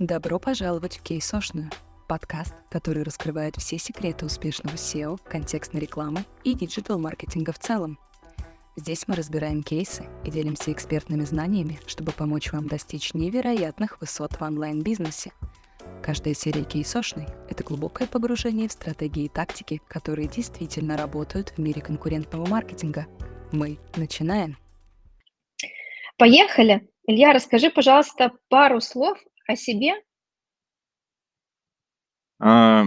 Добро пожаловать в Кейсошную, подкаст, который раскрывает все секреты успешного SEO, контекстной рекламы и диджитал-маркетинга в целом. Здесь мы разбираем кейсы и делимся экспертными знаниями, чтобы помочь вам достичь невероятных высот в онлайн-бизнесе. Каждая серия кейсошной – это глубокое погружение в стратегии и тактики, которые действительно работают в мире конкурентного маркетинга. Мы начинаем. Поехали! Илья, расскажи, пожалуйста, пару слов о себе. А,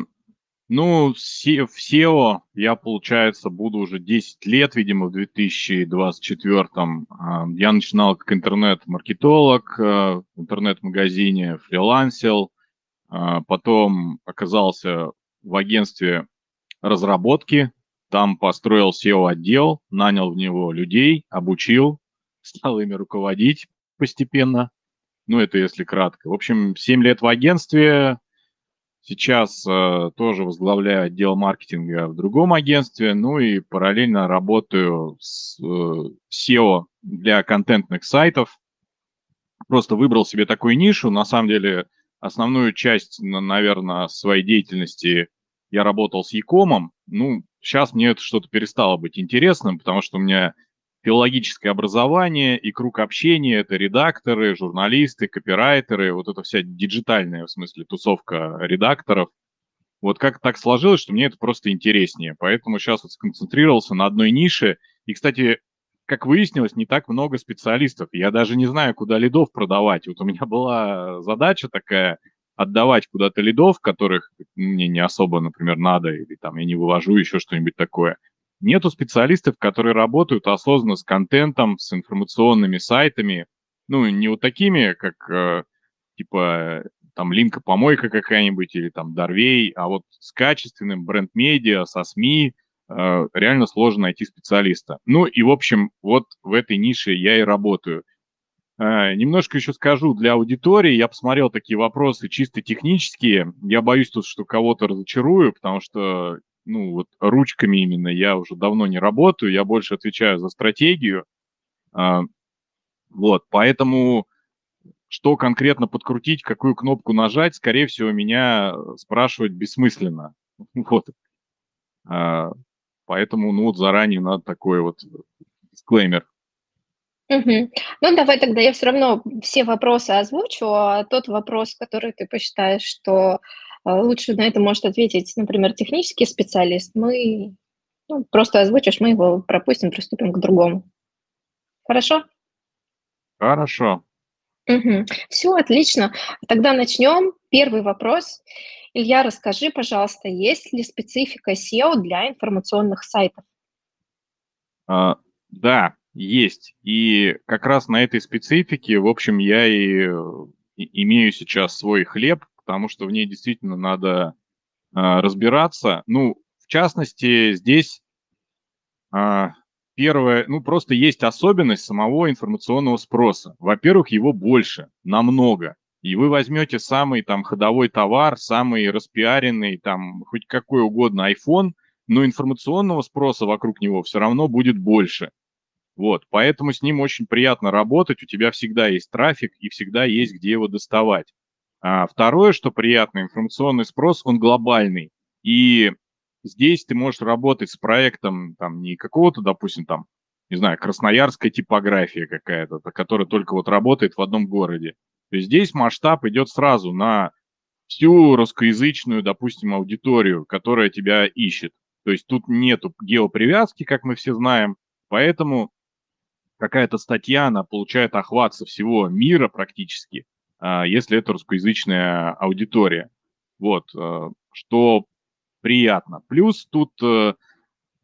ну, в SEO я, получается, буду уже 10 лет, видимо, в 2024. А, я начинал как интернет-маркетолог а, в интернет-магазине, фрилансил, а, потом оказался в агентстве разработки, там построил SEO-отдел, нанял в него людей, обучил, стал ими руководить постепенно. Ну, это если кратко. В общем, 7 лет в агентстве, сейчас э, тоже возглавляю отдел маркетинга в другом агентстве, ну и параллельно работаю с э, SEO для контентных сайтов. Просто выбрал себе такую нишу. На самом деле, основную часть, наверное, своей деятельности я работал с Якомом. Ну, сейчас мне это что-то перестало быть интересным, потому что у меня филологическое образование и круг общения – это редакторы, журналисты, копирайтеры, вот эта вся диджитальная, в смысле, тусовка редакторов. Вот как так сложилось, что мне это просто интереснее. Поэтому сейчас вот сконцентрировался на одной нише. И, кстати, как выяснилось, не так много специалистов. Я даже не знаю, куда лидов продавать. Вот у меня была задача такая отдавать куда-то лидов, которых мне не особо, например, надо, или там я не вывожу еще что-нибудь такое – Нету специалистов, которые работают осознанно с контентом, с информационными сайтами. Ну, не вот такими, как э, типа там линка-помойка какая-нибудь или там Дарвей, а вот с качественным бренд-медиа, со СМИ, э, реально сложно найти специалиста. Ну и, в общем, вот в этой нише я и работаю. Э, немножко еще скажу для аудитории. Я посмотрел такие вопросы чисто технические. Я боюсь тут, что кого-то разочарую, потому что ну, вот ручками именно я уже давно не работаю, я больше отвечаю за стратегию. А, вот, поэтому что конкретно подкрутить, какую кнопку нажать, скорее всего, меня спрашивать бессмысленно. Вот. А, поэтому, ну, вот заранее надо такой вот дисклеймер. Угу. Ну, давай тогда я все равно все вопросы озвучу, а тот вопрос, который ты посчитаешь, что лучше на это может ответить, например, технический специалист. Мы ну, просто озвучишь, мы его пропустим, приступим к другому. Хорошо? Хорошо. Угу. Все, отлично. Тогда начнем. Первый вопрос. Илья, расскажи, пожалуйста, есть ли специфика SEO для информационных сайтов? А, да, есть. И как раз на этой специфике, в общем, я и, и имею сейчас свой хлеб, потому что в ней действительно надо а, разбираться. Ну, в частности, здесь а, первое, ну, просто есть особенность самого информационного спроса. Во-первых, его больше, намного. И вы возьмете самый там ходовой товар, самый распиаренный, там, хоть какой угодно iPhone, но информационного спроса вокруг него все равно будет больше. Вот, поэтому с ним очень приятно работать, у тебя всегда есть трафик и всегда есть где его доставать. А второе, что приятно, информационный спрос, он глобальный. И здесь ты можешь работать с проектом там не какого-то, допустим, там, не знаю, красноярская типография какая-то, которая только вот работает в одном городе. То есть здесь масштаб идет сразу на всю русскоязычную, допустим, аудиторию, которая тебя ищет. То есть тут нету геопривязки, как мы все знаем, поэтому какая-то статья, она получает охват со всего мира практически, если это русскоязычная аудитория. Вот, э, что приятно. Плюс тут, э,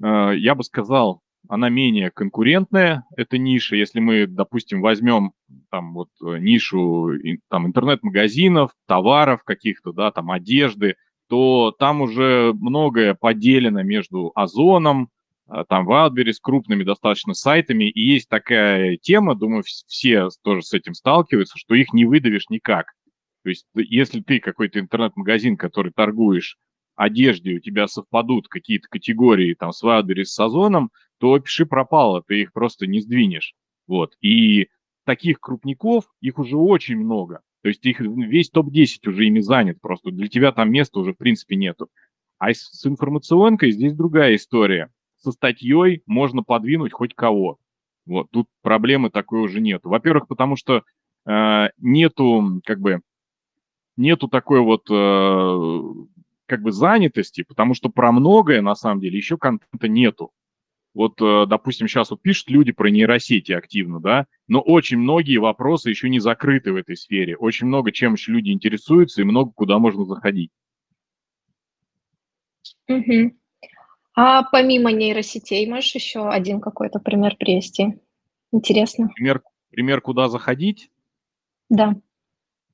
э, я бы сказал, она менее конкурентная, эта ниша. Если мы, допустим, возьмем там вот нишу там, интернет-магазинов, товаров каких-то, да, там одежды, то там уже многое поделено между Озоном, а, там Wildberries с крупными достаточно сайтами, и есть такая тема, думаю, все тоже с этим сталкиваются, что их не выдавишь никак. То есть если ты какой-то интернет-магазин, который торгуешь одеждой, у тебя совпадут какие-то категории там с Wildberries с Озоном, то пиши пропало, ты их просто не сдвинешь. Вот. И таких крупников, их уже очень много. То есть их весь топ-10 уже ими занят, просто для тебя там места уже в принципе нету. А с информационкой здесь другая история. Со статьей можно подвинуть хоть кого. Вот, тут проблемы такой уже нету. Во-первых, потому что э, нету, как бы, нету такой вот, э, как бы, занятости, потому что про многое, на самом деле, еще контента нету. Вот, э, допустим, сейчас вот пишут люди про нейросети активно, да, но очень многие вопросы еще не закрыты в этой сфере. Очень много чем еще люди интересуются и много куда можно заходить. Угу. А помимо нейросетей, можешь еще один какой-то пример привести? Интересно. Пример, пример куда заходить? Да.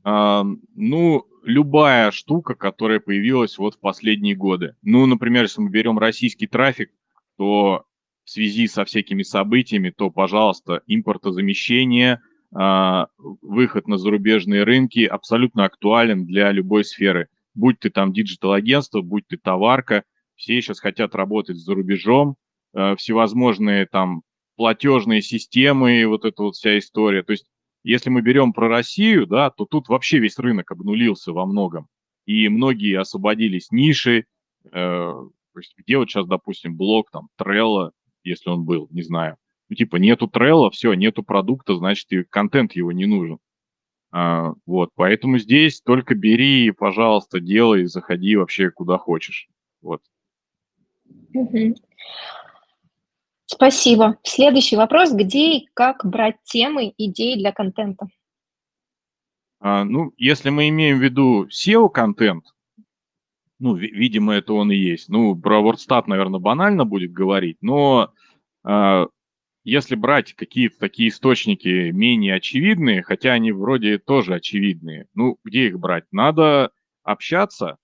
А, ну, любая штука, которая появилась вот в последние годы. Ну, например, если мы берем российский трафик, то в связи со всякими событиями, то, пожалуйста, импортозамещение, а, выход на зарубежные рынки абсолютно актуален для любой сферы. Будь ты там digital-агентство, будь ты товарка, все сейчас хотят работать за рубежом, а, всевозможные там платежные системы, вот эта вот вся история. То есть, если мы берем про Россию, да, то тут вообще весь рынок обнулился во многом. И многие освободились ниши, э, то есть где вот сейчас, допустим, блок там Trello, если он был, не знаю. Ну, типа, нету трелла, все, нету продукта, значит, и контент его не нужен. А, вот, поэтому здесь только бери, пожалуйста, делай, заходи вообще куда хочешь. Вот. Спасибо. Следующий вопрос. Где и как брать темы, идеи для контента? А, ну, если мы имеем в виду SEO-контент, ну, видимо, это он и есть. Ну, про WordStat, наверное, банально будет говорить, но э, если брать какие-то такие источники менее очевидные, хотя они вроде тоже очевидные, ну, где их брать? Надо общаться.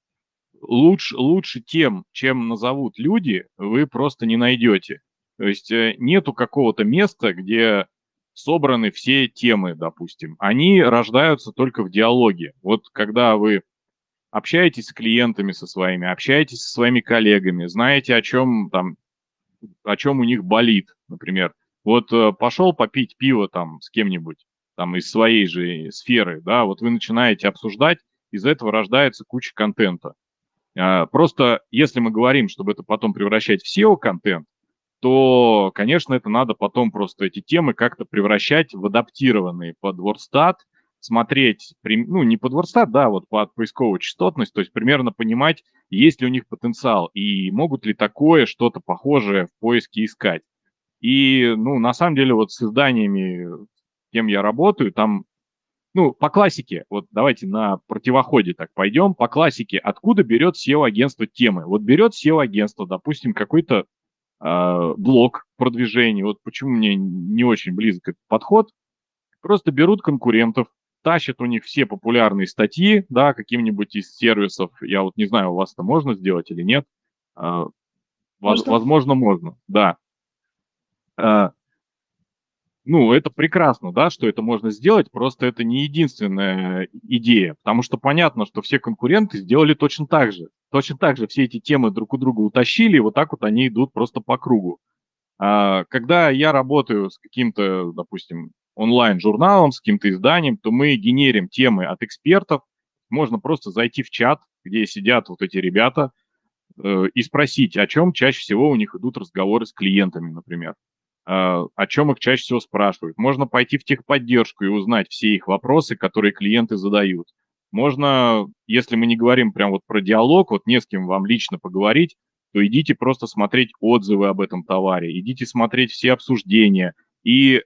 Лучше, лучше тем, чем назовут люди, вы просто не найдете. То есть э, нету какого-то места, где собраны все темы, допустим. Они рождаются только в диалоге. Вот когда вы общаетесь с клиентами со своими, общаетесь со своими коллегами, знаете, о чем там, о чем у них болит, например. Вот э, пошел попить пиво там с кем-нибудь, там из своей же сферы, да, вот вы начинаете обсуждать, из этого рождается куча контента. А, просто если мы говорим, чтобы это потом превращать в SEO-контент, то, конечно, это надо потом просто эти темы как-то превращать в адаптированные под WordStat, смотреть, ну, не под Ворстат, да, вот под поисковую частотность, то есть примерно понимать, есть ли у них потенциал и могут ли такое что-то похожее в поиске искать. И, ну, на самом деле, вот с изданиями, кем я работаю, там, ну, по классике, вот давайте на противоходе так пойдем, по классике, откуда берет SEO-агентство темы? Вот берет SEO-агентство, допустим, какой-то э, блок продвижения, вот почему мне не очень близок этот подход, просто берут конкурентов, тащат у них все популярные статьи, да, каким-нибудь из сервисов. Я вот не знаю, у вас это можно сделать или нет. А, можно? Возможно, можно, да. А, ну, это прекрасно, да, что это можно сделать, просто это не единственная идея, потому что понятно, что все конкуренты сделали точно так же. Точно так же все эти темы друг у друга утащили, и вот так вот они идут просто по кругу. А, когда я работаю с каким-то, допустим, онлайн-журналом, с каким-то изданием, то мы генерим темы от экспертов. Можно просто зайти в чат, где сидят вот эти ребята, э, и спросить, о чем чаще всего у них идут разговоры с клиентами, например. Э, о чем их чаще всего спрашивают. Можно пойти в техподдержку и узнать все их вопросы, которые клиенты задают. Можно, если мы не говорим прям вот про диалог, вот не с кем вам лично поговорить, то идите просто смотреть отзывы об этом товаре, идите смотреть все обсуждения. И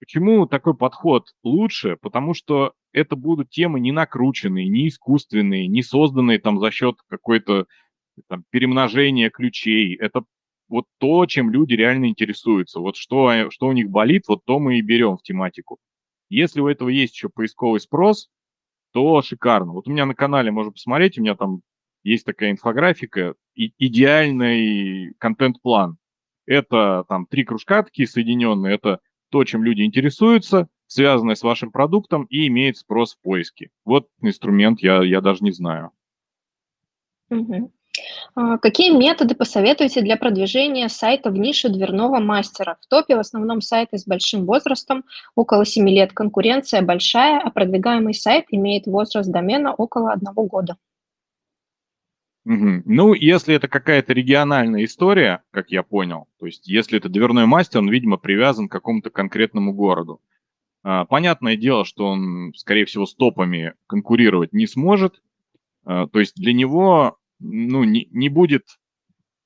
Почему такой подход лучше? Потому что это будут темы не накрученные, не искусственные, не созданные там за счет какой-то там, перемножения ключей. Это вот то, чем люди реально интересуются. Вот что, что у них болит, вот то мы и берем в тематику. Если у этого есть еще поисковый спрос, то шикарно. Вот у меня на канале можно посмотреть, у меня там есть такая инфографика, и, идеальный контент-план. Это там три кружка такие соединенные, это то, чем люди интересуются, связанное с вашим продуктом и имеет спрос в поиске. Вот инструмент я, я даже не знаю. Угу. А, Какие методы посоветуете для продвижения сайта в нише дверного мастера? В топе в основном сайты с большим возрастом, около 7 лет. Конкуренция большая, а продвигаемый сайт имеет возраст домена около одного года. Ну, если это какая-то региональная история, как я понял, то есть если это дверной мастер, он, видимо, привязан к какому-то конкретному городу. А, Понятное дело, что он, скорее всего, с топами конкурировать не сможет. А, То есть для него, ну, не, не будет,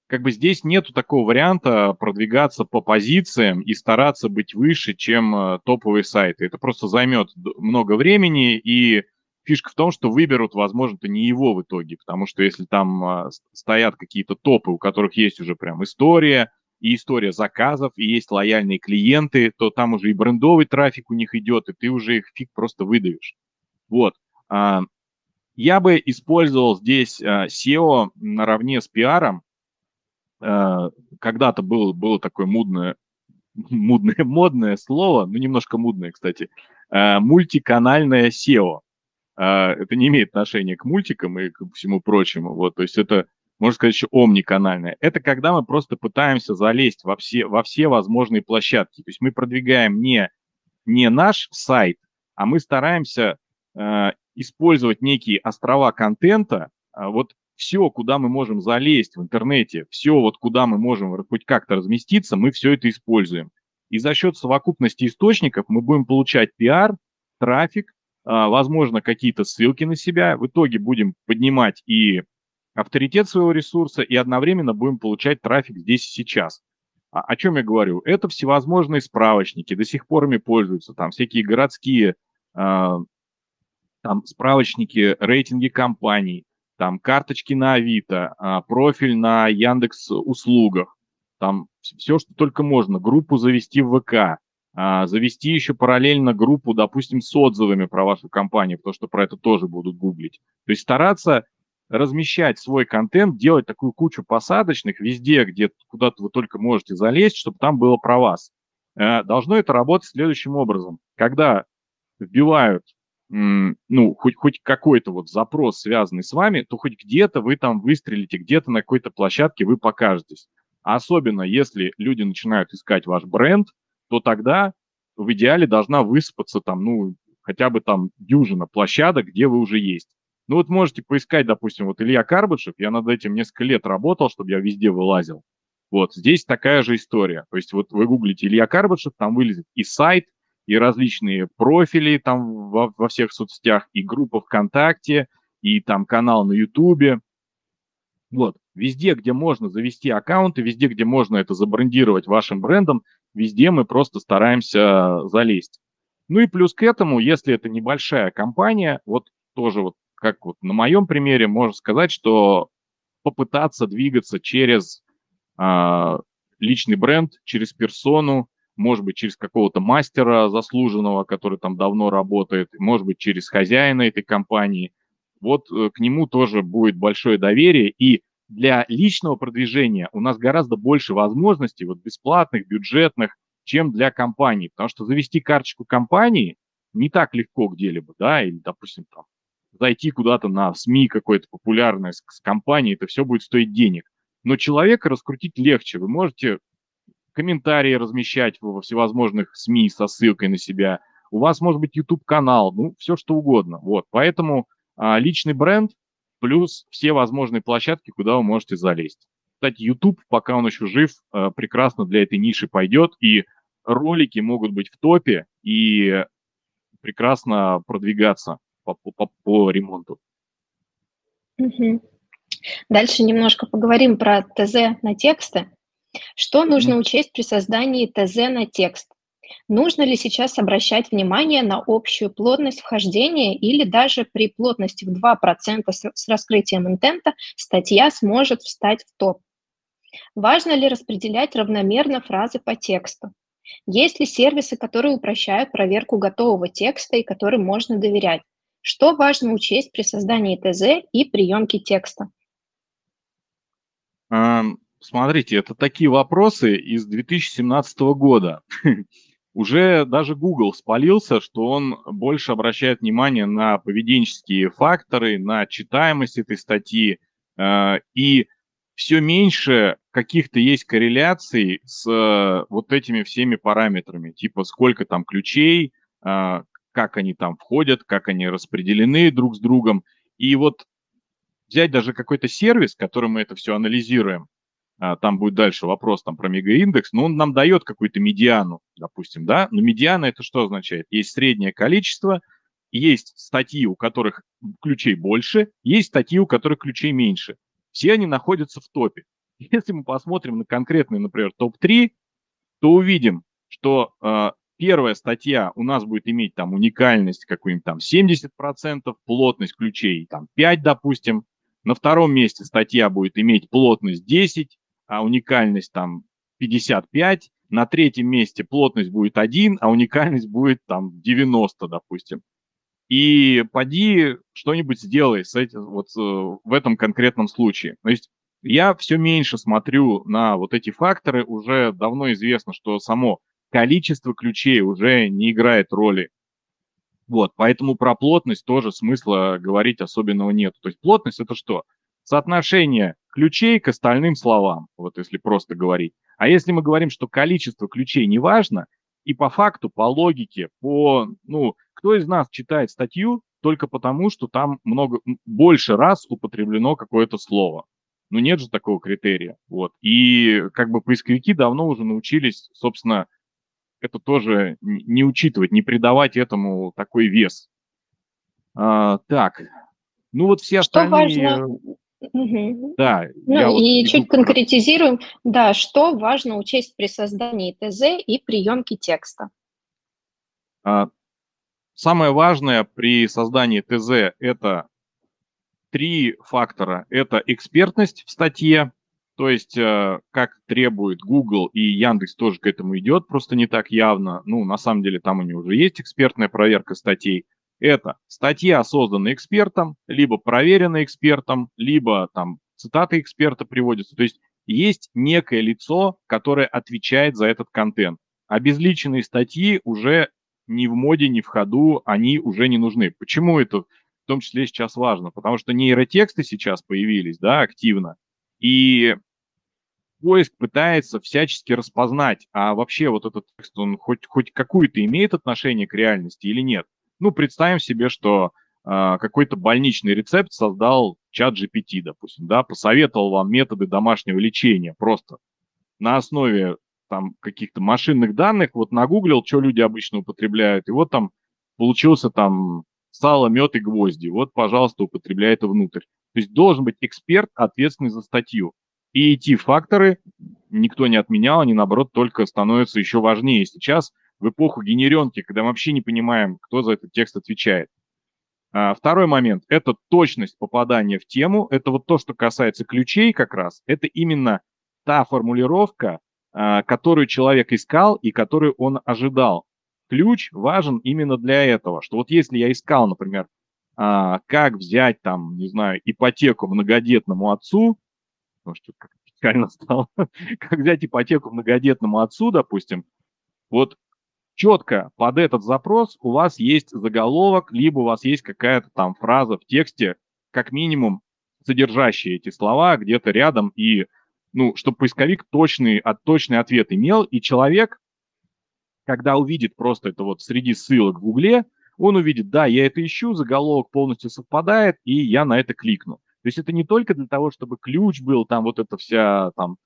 как бы здесь нету такого варианта продвигаться по позициям и стараться быть выше, чем а, топовые сайты. Это просто займет много времени, и фишка в том, что выберут, возможно-то не его в итоге, потому что если там а, с- стоят какие-то топы, у которых есть уже прям история, и история заказов, и есть лояльные клиенты, то там уже и брендовый трафик у них идет, и ты уже их фиг просто выдавишь. Вот. Я бы использовал здесь а, SEO наравне с пиаром. А, Когда-то было, было такое мудное, мудное, модное слово, ну немножко мудное, кстати, а, мультиканальное SEO. Это не имеет отношения к мультикам и к всему прочему. Вот, то есть это, можно сказать, еще омниканальное. Это когда мы просто пытаемся залезть во все, во все возможные площадки. То есть мы продвигаем не, не наш сайт, а мы стараемся э, использовать некие острова контента. А Вот все, куда мы можем залезть в интернете, все, вот куда мы можем хоть как-то разместиться, мы все это используем. И за счет совокупности источников мы будем получать пиар, трафик, а, возможно, какие-то ссылки на себя. В итоге будем поднимать и авторитет своего ресурса, и одновременно будем получать трафик здесь и сейчас. А, о чем я говорю? Это всевозможные справочники, до сих пор ими пользуются, там всякие городские а, там справочники, рейтинги компаний, там карточки на Авито, а, профиль на Яндекс услугах, там все, что только можно, группу завести в ВК, а, завести еще параллельно группу, допустим, с отзывами про вашу компанию, потому что про это тоже будут гуглить. То есть стараться размещать свой контент, делать такую кучу посадочных везде, где куда-то вы только можете залезть, чтобы там было про вас. Э, Должно это работать следующим образом. Когда вбивают ну, хоть, хоть какой-то вот запрос, связанный с вами, то хоть где-то вы там выстрелите, где-то на какой-то площадке вы покажетесь. Особенно если люди начинают искать ваш бренд, то тогда в идеале должна высыпаться там, ну, хотя бы там дюжина площадок, где вы уже есть. Ну вот можете поискать, допустим, вот Илья Карбышев, я над этим несколько лет работал, чтобы я везде вылазил. Вот, здесь такая же история. То есть вот вы гуглите Илья Карбышев, там вылезет и сайт, и различные профили там во, во всех соцсетях, и группа ВКонтакте, и там канал на Ютубе. Вот, везде, где можно завести аккаунты, везде, где можно это забрендировать вашим брендом, везде мы просто стараемся залезть. Ну и плюс к этому, если это небольшая компания, вот тоже вот как вот на моем примере можно сказать, что попытаться двигаться через а, личный бренд, через персону, может быть, через какого-то мастера заслуженного, который там давно работает, может быть, через хозяина этой компании. Вот э, к нему тоже будет большое доверие. И для личного продвижения у нас гораздо больше возможностей, вот бесплатных, бюджетных, чем для компаний. Потому что завести карточку компании не так легко где-либо, да, или, допустим, там, зайти куда-то на СМИ какой-то популярной с, с компанией, это все будет стоить денег. Но человека раскрутить легче. Вы можете комментарии размещать во всевозможных СМИ со ссылкой на себя. У вас может быть YouTube-канал, ну, все что угодно. Вот, поэтому а, личный бренд плюс все возможные площадки, куда вы можете залезть. Кстати, YouTube, пока он еще жив, а, прекрасно для этой ниши пойдет, и ролики могут быть в топе и прекрасно продвигаться по, по, по ремонту. Дальше немножко поговорим про ТЗ на тексты. Что нужно учесть при создании ТЗ на текст? Нужно ли сейчас обращать внимание на общую плотность вхождения или даже при плотности в 2% с раскрытием интента статья сможет встать в топ? Важно ли распределять равномерно фразы по тексту? Есть ли сервисы, которые упрощают проверку готового текста и которым можно доверять? Что важно учесть при создании ТЗ и приемке текста? Смотрите, это такие вопросы из 2017 года. Уже даже Google спалился, что он больше обращает внимание на поведенческие факторы, на читаемость этой статьи, Э, и все меньше каких-то есть корреляций с э, вот этими всеми параметрами, типа сколько там ключей, э, как они там входят, как они распределены друг с другом. И вот взять даже какой-то сервис, который мы это все анализируем, там будет дальше вопрос там про мегаиндекс, но он нам дает какую-то медиану, допустим, да, но медиана это что означает? Есть среднее количество, есть статьи, у которых ключей больше, есть статьи, у которых ключей меньше. Все они находятся в топе. Если мы посмотрим на конкретный, например, топ-3, то увидим, что э, первая статья у нас будет иметь там уникальность какую-нибудь там 70%, плотность ключей там 5, допустим. На втором месте статья будет иметь плотность 10, а уникальность там 55. На третьем месте плотность будет 1, а уникальность будет там 90, допустим и поди что-нибудь сделай с этим, вот э, в этом конкретном случае. То есть я все меньше смотрю на вот эти факторы, уже давно известно, что само количество ключей уже не играет роли. Вот, поэтому про плотность тоже смысла говорить особенного нет. То есть плотность это что? Соотношение ключей к остальным словам, вот если просто говорить. А если мы говорим, что количество ключей не важно, и по факту, по логике, по, ну, кто из нас читает статью только потому, что там много, больше раз употреблено какое-то слово? Ну, нет же такого критерия. Вот. И как бы поисковики давно уже научились, собственно, это тоже не учитывать, не придавать этому такой вес. А, так, ну вот все что остальные... Важно... Угу. Да. Ну и вот чуть конкретизируем. Да, что важно учесть при создании ТЗ и приемке текста? А, Самое важное при создании ТЗ – это три фактора. Это экспертность в статье, то есть э, как требует Google и Яндекс тоже к этому идет, просто не так явно. Ну, на самом деле там у них уже есть экспертная проверка статей. Это статья, созданная экспертом, либо проверенная экспертом, либо там цитаты эксперта приводятся. То есть есть некое лицо, которое отвечает за этот контент. Обезличенные статьи уже ни в моде, ни в ходу, они уже не нужны. Почему это в том числе сейчас важно? Потому что нейротексты сейчас появились, да, активно, и поиск пытается всячески распознать, а вообще вот этот текст, он хоть, хоть какую-то имеет отношение к реальности или нет. Ну, представим себе, что э, какой-то больничный рецепт создал чат GPT, допустим, да, посоветовал вам методы домашнего лечения просто на основе там каких-то машинных данных, вот нагуглил, что люди обычно употребляют, и вот там получился там сало, мед и гвозди. Вот, пожалуйста, употребляй это внутрь. То есть должен быть эксперт, ответственный за статью. И эти факторы никто не отменял, они, наоборот, только становятся еще важнее сейчас, в эпоху генеренки, когда мы вообще не понимаем, кто за этот текст отвечает. А, второй момент – это точность попадания в тему. Это вот то, что касается ключей как раз. Это именно та формулировка, а, которую человек искал и которую он ожидал. Ключ важен именно для этого, что вот если я искал, например, а, как взять там, не знаю, ипотеку многодетному отцу, может, как печально стало, как взять ипотеку многодетному отцу, допустим, вот четко под этот запрос у вас есть заголовок, либо у вас есть какая-то там фраза в тексте, как минимум содержащие эти слова где-то рядом и ну, чтобы поисковик точный, от, точный ответ имел, и человек, когда увидит просто это вот среди ссылок в Гугле, он увидит, да, я это ищу, заголовок полностью совпадает, и я на это кликну. То есть это не только для того, чтобы ключ был, там вот эта вся там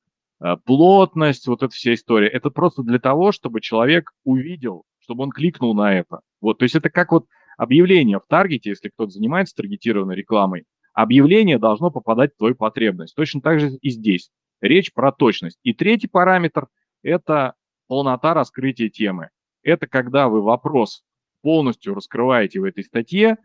плотность, вот эта вся история. Это просто для того, чтобы человек увидел, чтобы он кликнул на это. Вот, то есть это как вот объявление в таргете, если кто-то занимается таргетированной рекламой, объявление должно попадать в твою потребность. Точно так же и здесь. Речь про точность. И третий параметр – это полнота раскрытия темы. Это когда вы вопрос полностью раскрываете в этой статье,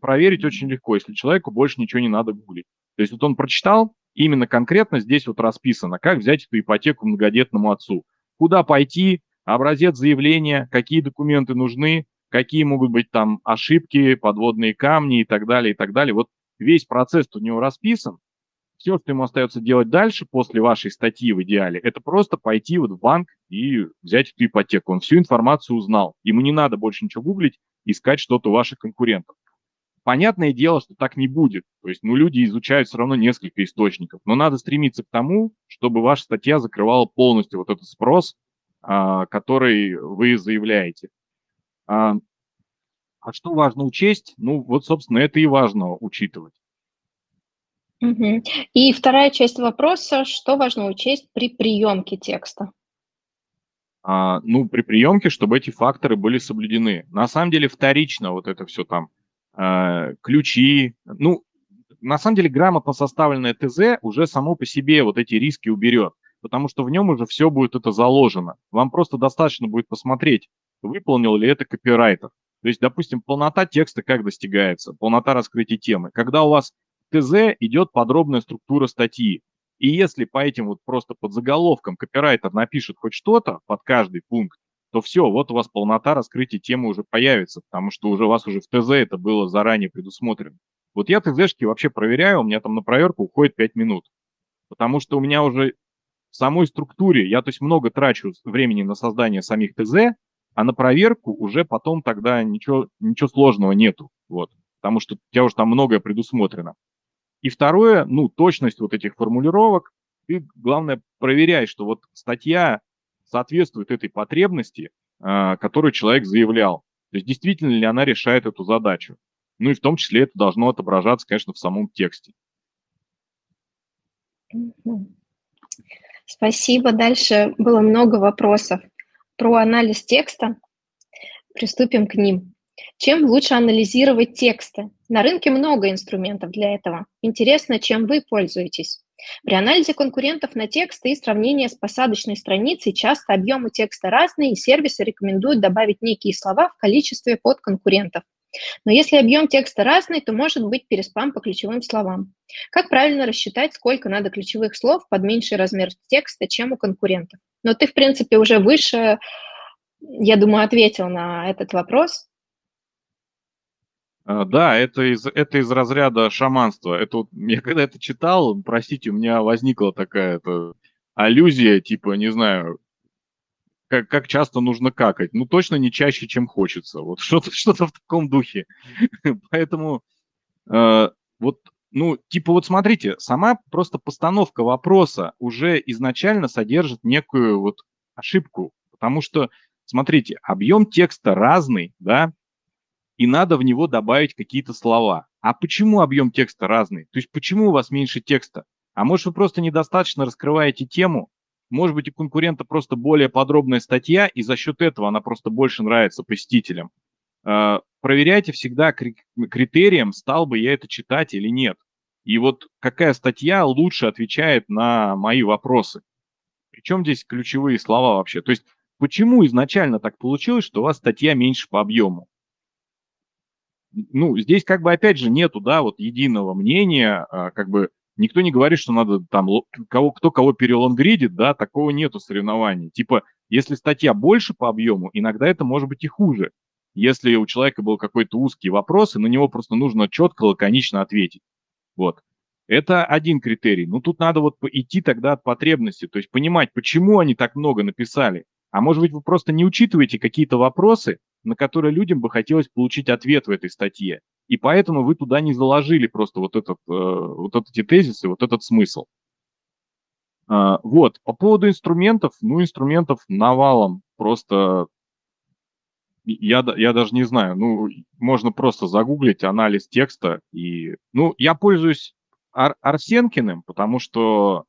проверить очень легко, если человеку больше ничего не надо гуглить. То есть вот он прочитал, именно конкретно здесь вот расписано, как взять эту ипотеку многодетному отцу, куда пойти, образец заявления, какие документы нужны, какие могут быть там ошибки, подводные камни и так далее, и так далее. Вот весь процесс у него расписан, все, что ему остается делать дальше, после вашей статьи в идеале, это просто пойти вот в банк и взять эту ипотеку. Он всю информацию узнал. Ему не надо больше ничего гуглить, искать что-то у ваших конкурентов. Понятное дело, что так не будет. То есть, ну, люди изучают все равно несколько источников. Но надо стремиться к тому, чтобы ваша статья закрывала полностью вот этот спрос, а, который вы заявляете. А, а что важно учесть? Ну, вот, собственно, это и важно учитывать. Угу. И вторая часть вопроса, что важно учесть при приемке текста? А, ну, при приемке, чтобы эти факторы были соблюдены. На самом деле вторично вот это все там, ключи. Ну, на самом деле грамотно составленное ТЗ уже само по себе вот эти риски уберет, потому что в нем уже все будет это заложено. Вам просто достаточно будет посмотреть, выполнил ли это копирайтер. То есть, допустим, полнота текста как достигается, полнота раскрытия темы. Когда у вас ТЗ идет подробная структура статьи, и если по этим вот просто под заголовком копирайтер напишет хоть что-то под каждый пункт, то все, вот у вас полнота раскрытия темы уже появится, потому что уже у вас уже в ТЗ это было заранее предусмотрено. Вот я ТЗшки вообще проверяю, у меня там на проверку уходит 5 минут, потому что у меня уже в самой структуре, я то есть много трачу времени на создание самих ТЗ, а на проверку уже потом тогда ничего, ничего сложного нету, вот, потому что у тебя уже там многое предусмотрено. И второе, ну, точность вот этих формулировок, ты, главное, проверяй, что вот статья соответствует этой потребности, э, которую человек заявлял. То есть действительно ли она решает эту задачу. Ну и в том числе это должно отображаться, конечно, в самом тексте. Спасибо. Дальше было много вопросов про анализ текста. Приступим к ним. Чем лучше анализировать тексты? На рынке много инструментов для этого. Интересно, чем вы пользуетесь? При анализе конкурентов на тексты и сравнении с посадочной страницей часто объемы текста разные, и сервисы рекомендуют добавить некие слова в количестве под конкурентов. Но если объем текста разный, то может быть переспам по ключевым словам. Как правильно рассчитать, сколько надо ключевых слов под меньший размер текста, чем у конкурентов? Но ты, в принципе, уже выше, я думаю, ответил на этот вопрос. А, да, это из, это из разряда шаманства. Это вот, я когда это читал, простите, у меня возникла такая это, аллюзия, типа, не знаю, как, как часто нужно какать. Ну, точно не чаще, чем хочется. Вот что-то что в таком духе. Поэтому э, вот, ну, типа вот смотрите, сама просто постановка вопроса уже изначально содержит некую вот ошибку. Потому что, смотрите, объем текста разный, да, и надо в него добавить какие-то слова. А почему объем текста разный? То есть почему у вас меньше текста? А может вы просто недостаточно раскрываете тему? Может быть у конкурента просто более подробная статья, и за счет этого она просто больше нравится посетителям. А, проверяйте всегда критерием, стал бы я это читать или нет. И вот какая статья лучше отвечает на мои вопросы. Причем здесь ключевые слова вообще. То есть почему изначально так получилось, что у вас статья меньше по объему? Ну, здесь как бы опять же нету, да, вот единого мнения, а, как бы никто не говорит, что надо там, кого, кто кого перелонгридит, да, такого нету соревнований. Типа, если статья больше по объему, иногда это может быть и хуже. Если у человека был какой-то узкий вопрос, и на него просто нужно четко, лаконично ответить. Вот. Это один критерий. Ну, тут надо вот идти тогда от потребности, то есть понимать, почему они так много написали. А может быть, вы просто не учитываете какие-то вопросы, на которые людям бы хотелось получить ответ в этой статье. И поэтому вы туда не заложили просто вот, этот, э, вот эти тезисы, вот этот смысл. А, вот, по поводу инструментов, ну, инструментов навалом, просто я, я даже не знаю, ну, можно просто загуглить анализ текста, и, ну, я пользуюсь Ар Арсенкиным, потому что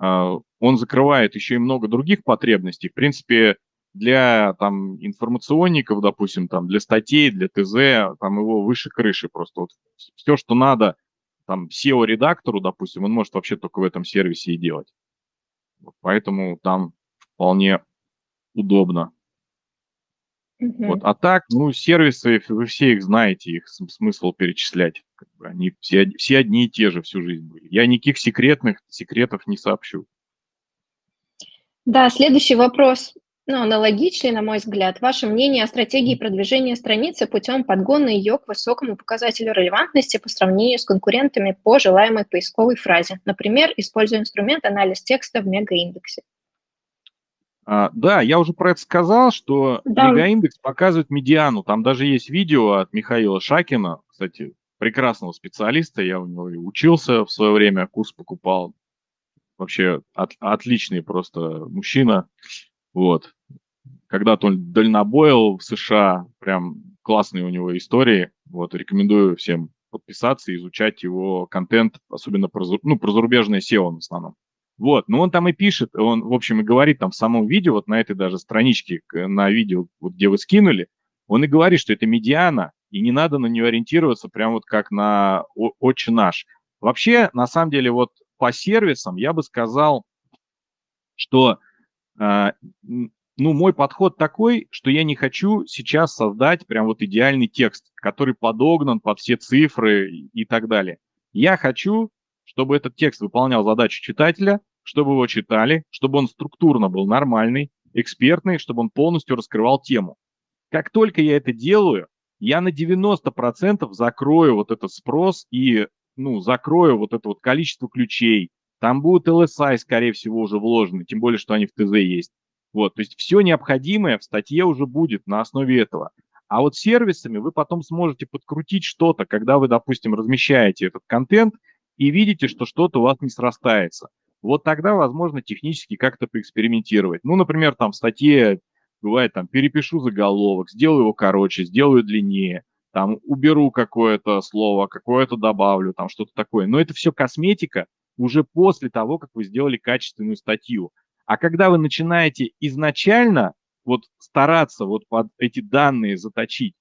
э, он закрывает еще и много других потребностей. В принципе, для там информационников, допустим, там для статей, для ТЗ, там его выше крыши просто. Вот все, что надо там SEO-редактору, допустим, он может вообще только в этом сервисе и делать. Вот, поэтому там вполне удобно. Mm-hmm. Вот. А так, ну, сервисы, вы все их знаете, их смысл перечислять. Как бы они все, все одни и те же всю жизнь были. Я никаких секретных секретов не сообщу. Да, следующий вопрос ну, аналогичный, на мой взгляд. Ваше мнение о стратегии продвижения страницы путем подгона ее к высокому показателю релевантности по сравнению с конкурентами по желаемой поисковой фразе. Например, используя инструмент анализ текста в мегаиндексе. А, да, я уже про это сказал, что да. мегаиндекс показывает медиану. Там даже есть видео от Михаила Шакина, кстати, прекрасного специалиста, я у него и учился в свое время, курс покупал. Вообще от, отличный просто мужчина. Вот. Когда-то он дальнобоил в США, прям классные у него истории. Вот, рекомендую всем подписаться изучать его контент, особенно про, ну, про зарубежное SEO в основном. Вот, ну он там и пишет, он, в общем, и говорит там в самом видео, вот на этой даже страничке, на видео, вот где вы скинули, он и говорит, что это медиана, и не надо на нее ориентироваться прям вот как на «Отче наш». Вообще, на самом деле, вот по сервисам я бы сказал, что ну, мой подход такой, что я не хочу сейчас создать прям вот идеальный текст, который подогнан под все цифры и так далее. Я хочу, чтобы этот текст выполнял задачу читателя, чтобы его читали, чтобы он структурно был нормальный, экспертный, чтобы он полностью раскрывал тему. Как только я это делаю, я на 90% закрою вот этот спрос и ну, закрою вот это вот количество ключей. Там будут LSI, скорее всего, уже вложены, тем более, что они в ТЗ есть. Вот, то есть все необходимое в статье уже будет на основе этого. А вот сервисами вы потом сможете подкрутить что-то, когда вы, допустим, размещаете этот контент и видите, что что-то у вас не срастается. Вот тогда, возможно, технически как-то поэкспериментировать. Ну, например, там в статье бывает там перепишу заголовок, сделаю его короче, сделаю длиннее, там уберу какое-то слово, какое-то добавлю, там что-то такое. Но это все косметика уже после того, как вы сделали качественную статью. А когда вы начинаете изначально вот стараться вот под эти данные заточить,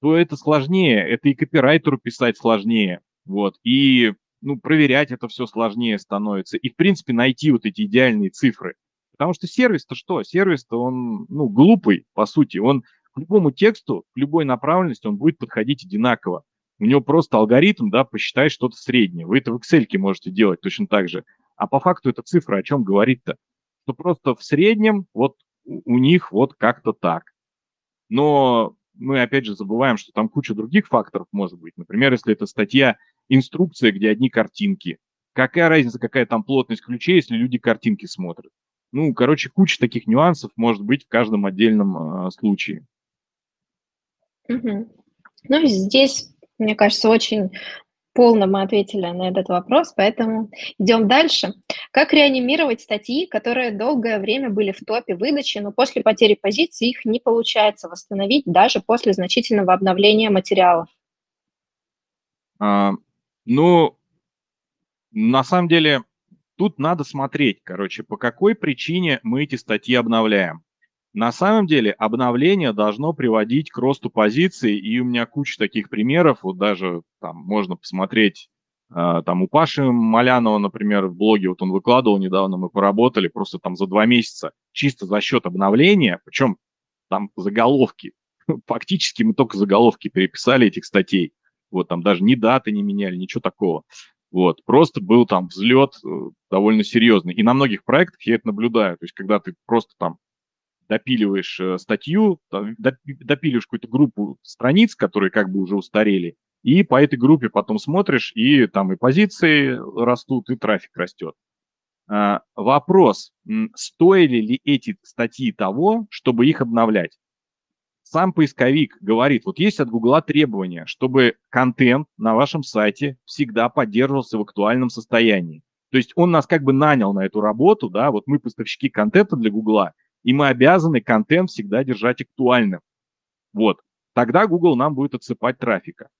то это сложнее, это и копирайтеру писать сложнее, вот, и, ну, проверять это все сложнее становится, и, в принципе, найти вот эти идеальные цифры. Потому что сервис-то что? Сервис-то он, ну, глупый, по сути, он к любому тексту, к любой направленности он будет подходить одинаково. У него просто алгоритм, да, посчитает что-то среднее. Вы это в Excel можете делать точно так же. А по факту эта цифра о чем говорит-то? что просто в среднем вот у них вот как-то так. Но мы опять же забываем, что там куча других факторов может быть. Например, если это статья инструкция, где одни картинки. Какая разница, какая там плотность ключей, если люди картинки смотрят? Ну, короче, куча таких нюансов может быть в каждом отдельном э, случае. Угу. Ну, здесь, мне кажется, очень полно мы ответили на этот вопрос, поэтому идем дальше. Как реанимировать статьи, которые долгое время были в топе выдачи, но после потери позиций их не получается восстановить даже после значительного обновления материалов? А, ну, на самом деле, тут надо смотреть, короче, по какой причине мы эти статьи обновляем. На самом деле обновление должно приводить к росту позиций, и у меня куча таких примеров, вот даже там можно посмотреть, э, там у Паши Малянова, например, в блоге, вот он выкладывал недавно, мы поработали просто там за два месяца, чисто за счет обновления, причем там заголовки, фактически мы только заголовки переписали этих статей, вот там даже ни даты не меняли, ничего такого. Вот, просто был там взлет э, довольно серьезный. И на многих проектах я это наблюдаю. То есть, когда ты просто там допиливаешь э, статью, допиливаешь какую-то группу страниц, которые как бы уже устарели, и по этой группе потом смотришь, и там и позиции растут, и трафик растет. А, вопрос, стоили ли эти статьи того, чтобы их обновлять? Сам поисковик говорит, вот есть от Гугла требования, чтобы контент на вашем сайте всегда поддерживался в актуальном состоянии. То есть он нас как бы нанял на эту работу, да, вот мы поставщики контента для Гугла, и мы обязаны контент всегда держать актуальным. Вот. Тогда Google нам будет отсыпать трафика.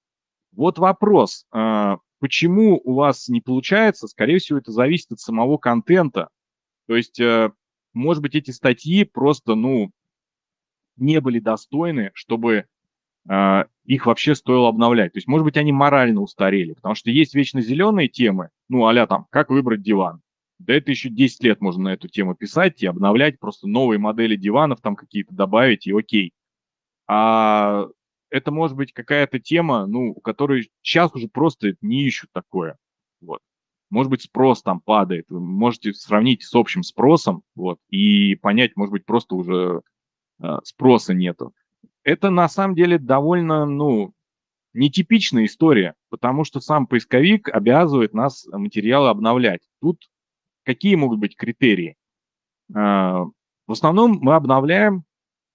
Вот вопрос, а, почему у вас не получается? Скорее всего, это зависит от самого контента. То есть, э, может быть, эти статьи просто, ну, не были достойны, чтобы а, их вообще стоило обновлять. То есть, может быть, они морально устарели, потому что есть вечно зеленые темы, ну, а там, как выбрать диван. Да это еще 10 лет можно на эту тему писать и обновлять, просто новые модели диванов там какие-то добавить, и окей. А это может быть какая-то тема, ну, у которой сейчас уже просто не ищут такое. Вот. Может быть, спрос там падает. Вы можете сравнить с общим спросом, вот, и понять, может быть, просто уже э, спроса нету. Это на самом деле довольно, ну, нетипичная история, потому что сам поисковик обязывает нас материалы обновлять. Тут Какие могут быть критерии? А, в основном мы обновляем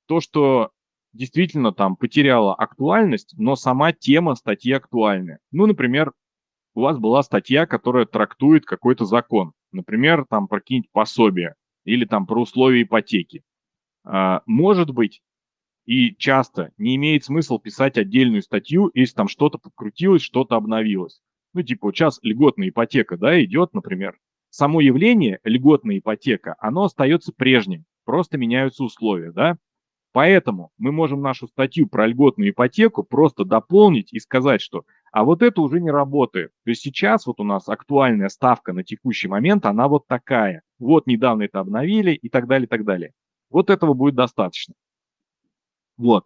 то, что действительно там потеряла актуальность, но сама тема статьи актуальная. Ну, например, у вас была статья, которая трактует какой-то закон. Например, там про какие-нибудь пособия или там про условия ипотеки. А, может быть, и часто не имеет смысл писать отдельную статью, если там что-то подкрутилось, что-то обновилось. Ну, типа, вот сейчас льготная ипотека, да, идет, например. Само явление льготная ипотека, оно остается прежним, просто меняются условия, да. Поэтому мы можем нашу статью про льготную ипотеку просто дополнить и сказать, что а вот это уже не работает. То есть сейчас вот у нас актуальная ставка на текущий момент, она вот такая. Вот недавно это обновили и так далее, и так далее. Вот этого будет достаточно. Вот.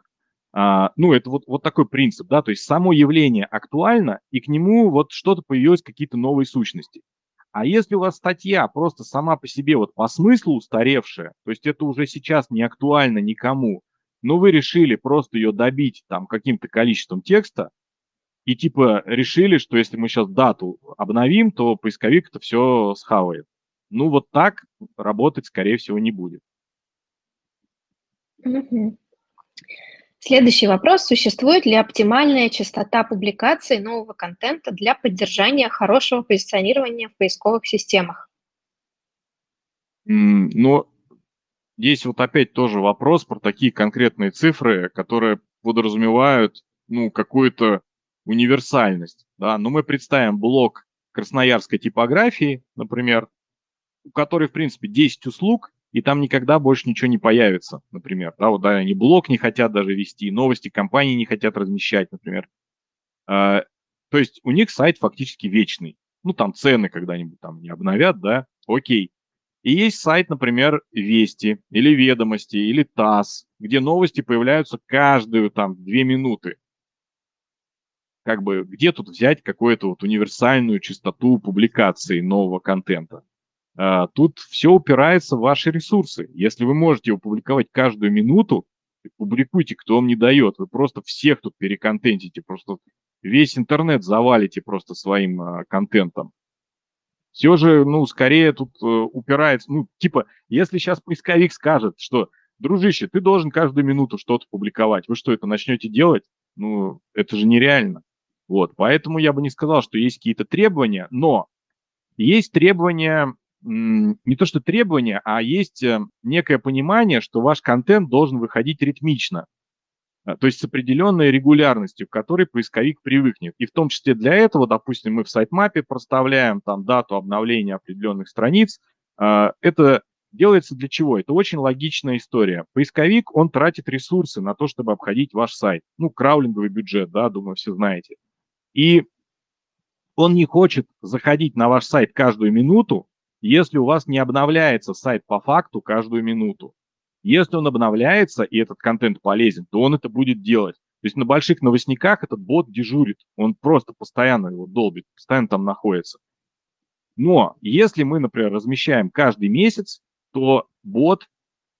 А, ну, это вот, вот такой принцип, да, то есть само явление актуально, и к нему вот что-то появилось, какие-то новые сущности. А если у вас статья просто сама по себе вот по смыслу устаревшая, то есть это уже сейчас не актуально никому, но вы решили просто ее добить там каким-то количеством текста, и типа решили, что если мы сейчас дату обновим, то поисковик это все схавает. Ну вот так работать, скорее всего, не будет. Угу. Следующий вопрос. Существует ли оптимальная частота публикации нового контента для поддержания хорошего позиционирования в поисковых системах? Mm, ну, здесь вот опять тоже вопрос про такие конкретные цифры, которые подразумевают ну, какую-то универсальность. Да? Но мы представим блок красноярской типографии, например, у которой, в принципе, 10 услуг, и там никогда больше ничего не появится, например. Да, вот, да, они блог не хотят даже вести, новости компании не хотят размещать, например. А, то есть у них сайт фактически вечный. Ну, там цены когда-нибудь там не обновят, да, окей. И есть сайт, например, Вести или Ведомости или ТАСС, где новости появляются каждую там две минуты. Как бы где тут взять какую-то вот универсальную частоту публикации нового контента? А, тут все упирается в ваши ресурсы. Если вы можете его публиковать каждую минуту, публикуйте, кто вам не дает. Вы просто всех тут переконтентите, просто весь интернет завалите просто своим а, контентом. Все же, ну, скорее тут э, упирается, ну, типа, если сейчас поисковик скажет, что, дружище, ты должен каждую минуту что-то публиковать, вы что, это начнете делать? Ну, это же нереально. Вот, поэтому я бы не сказал, что есть какие-то требования, но есть требования не то что требования, а есть э, некое понимание, что ваш контент должен выходить ритмично, а, то есть с определенной регулярностью, к которой поисковик привыкнет. И в том числе для этого, допустим, мы в сайтмапе проставляем там дату обновления определенных страниц. А, это делается для чего? Это очень логичная история. Поисковик, он тратит ресурсы на то, чтобы обходить ваш сайт. Ну, краулинговый бюджет, да, думаю, все знаете. И он не хочет заходить на ваш сайт каждую минуту, если у вас не обновляется сайт по факту каждую минуту. Если он обновляется и этот контент полезен, то он это будет делать. То есть на больших новостниках этот бот дежурит, он просто постоянно его долбит, постоянно там находится. Но если мы, например, размещаем каждый месяц, то бот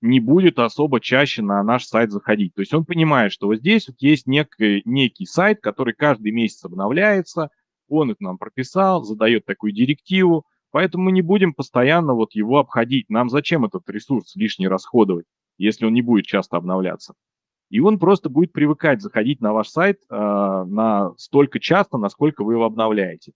не будет особо чаще на наш сайт заходить. То есть он понимает, что вот здесь вот есть некий, некий сайт, который каждый месяц обновляется, он это нам прописал, задает такую директиву, Поэтому мы не будем постоянно вот его обходить. Нам зачем этот ресурс лишний расходовать, если он не будет часто обновляться? И он просто будет привыкать заходить на ваш сайт э, на столько часто, насколько вы его обновляете.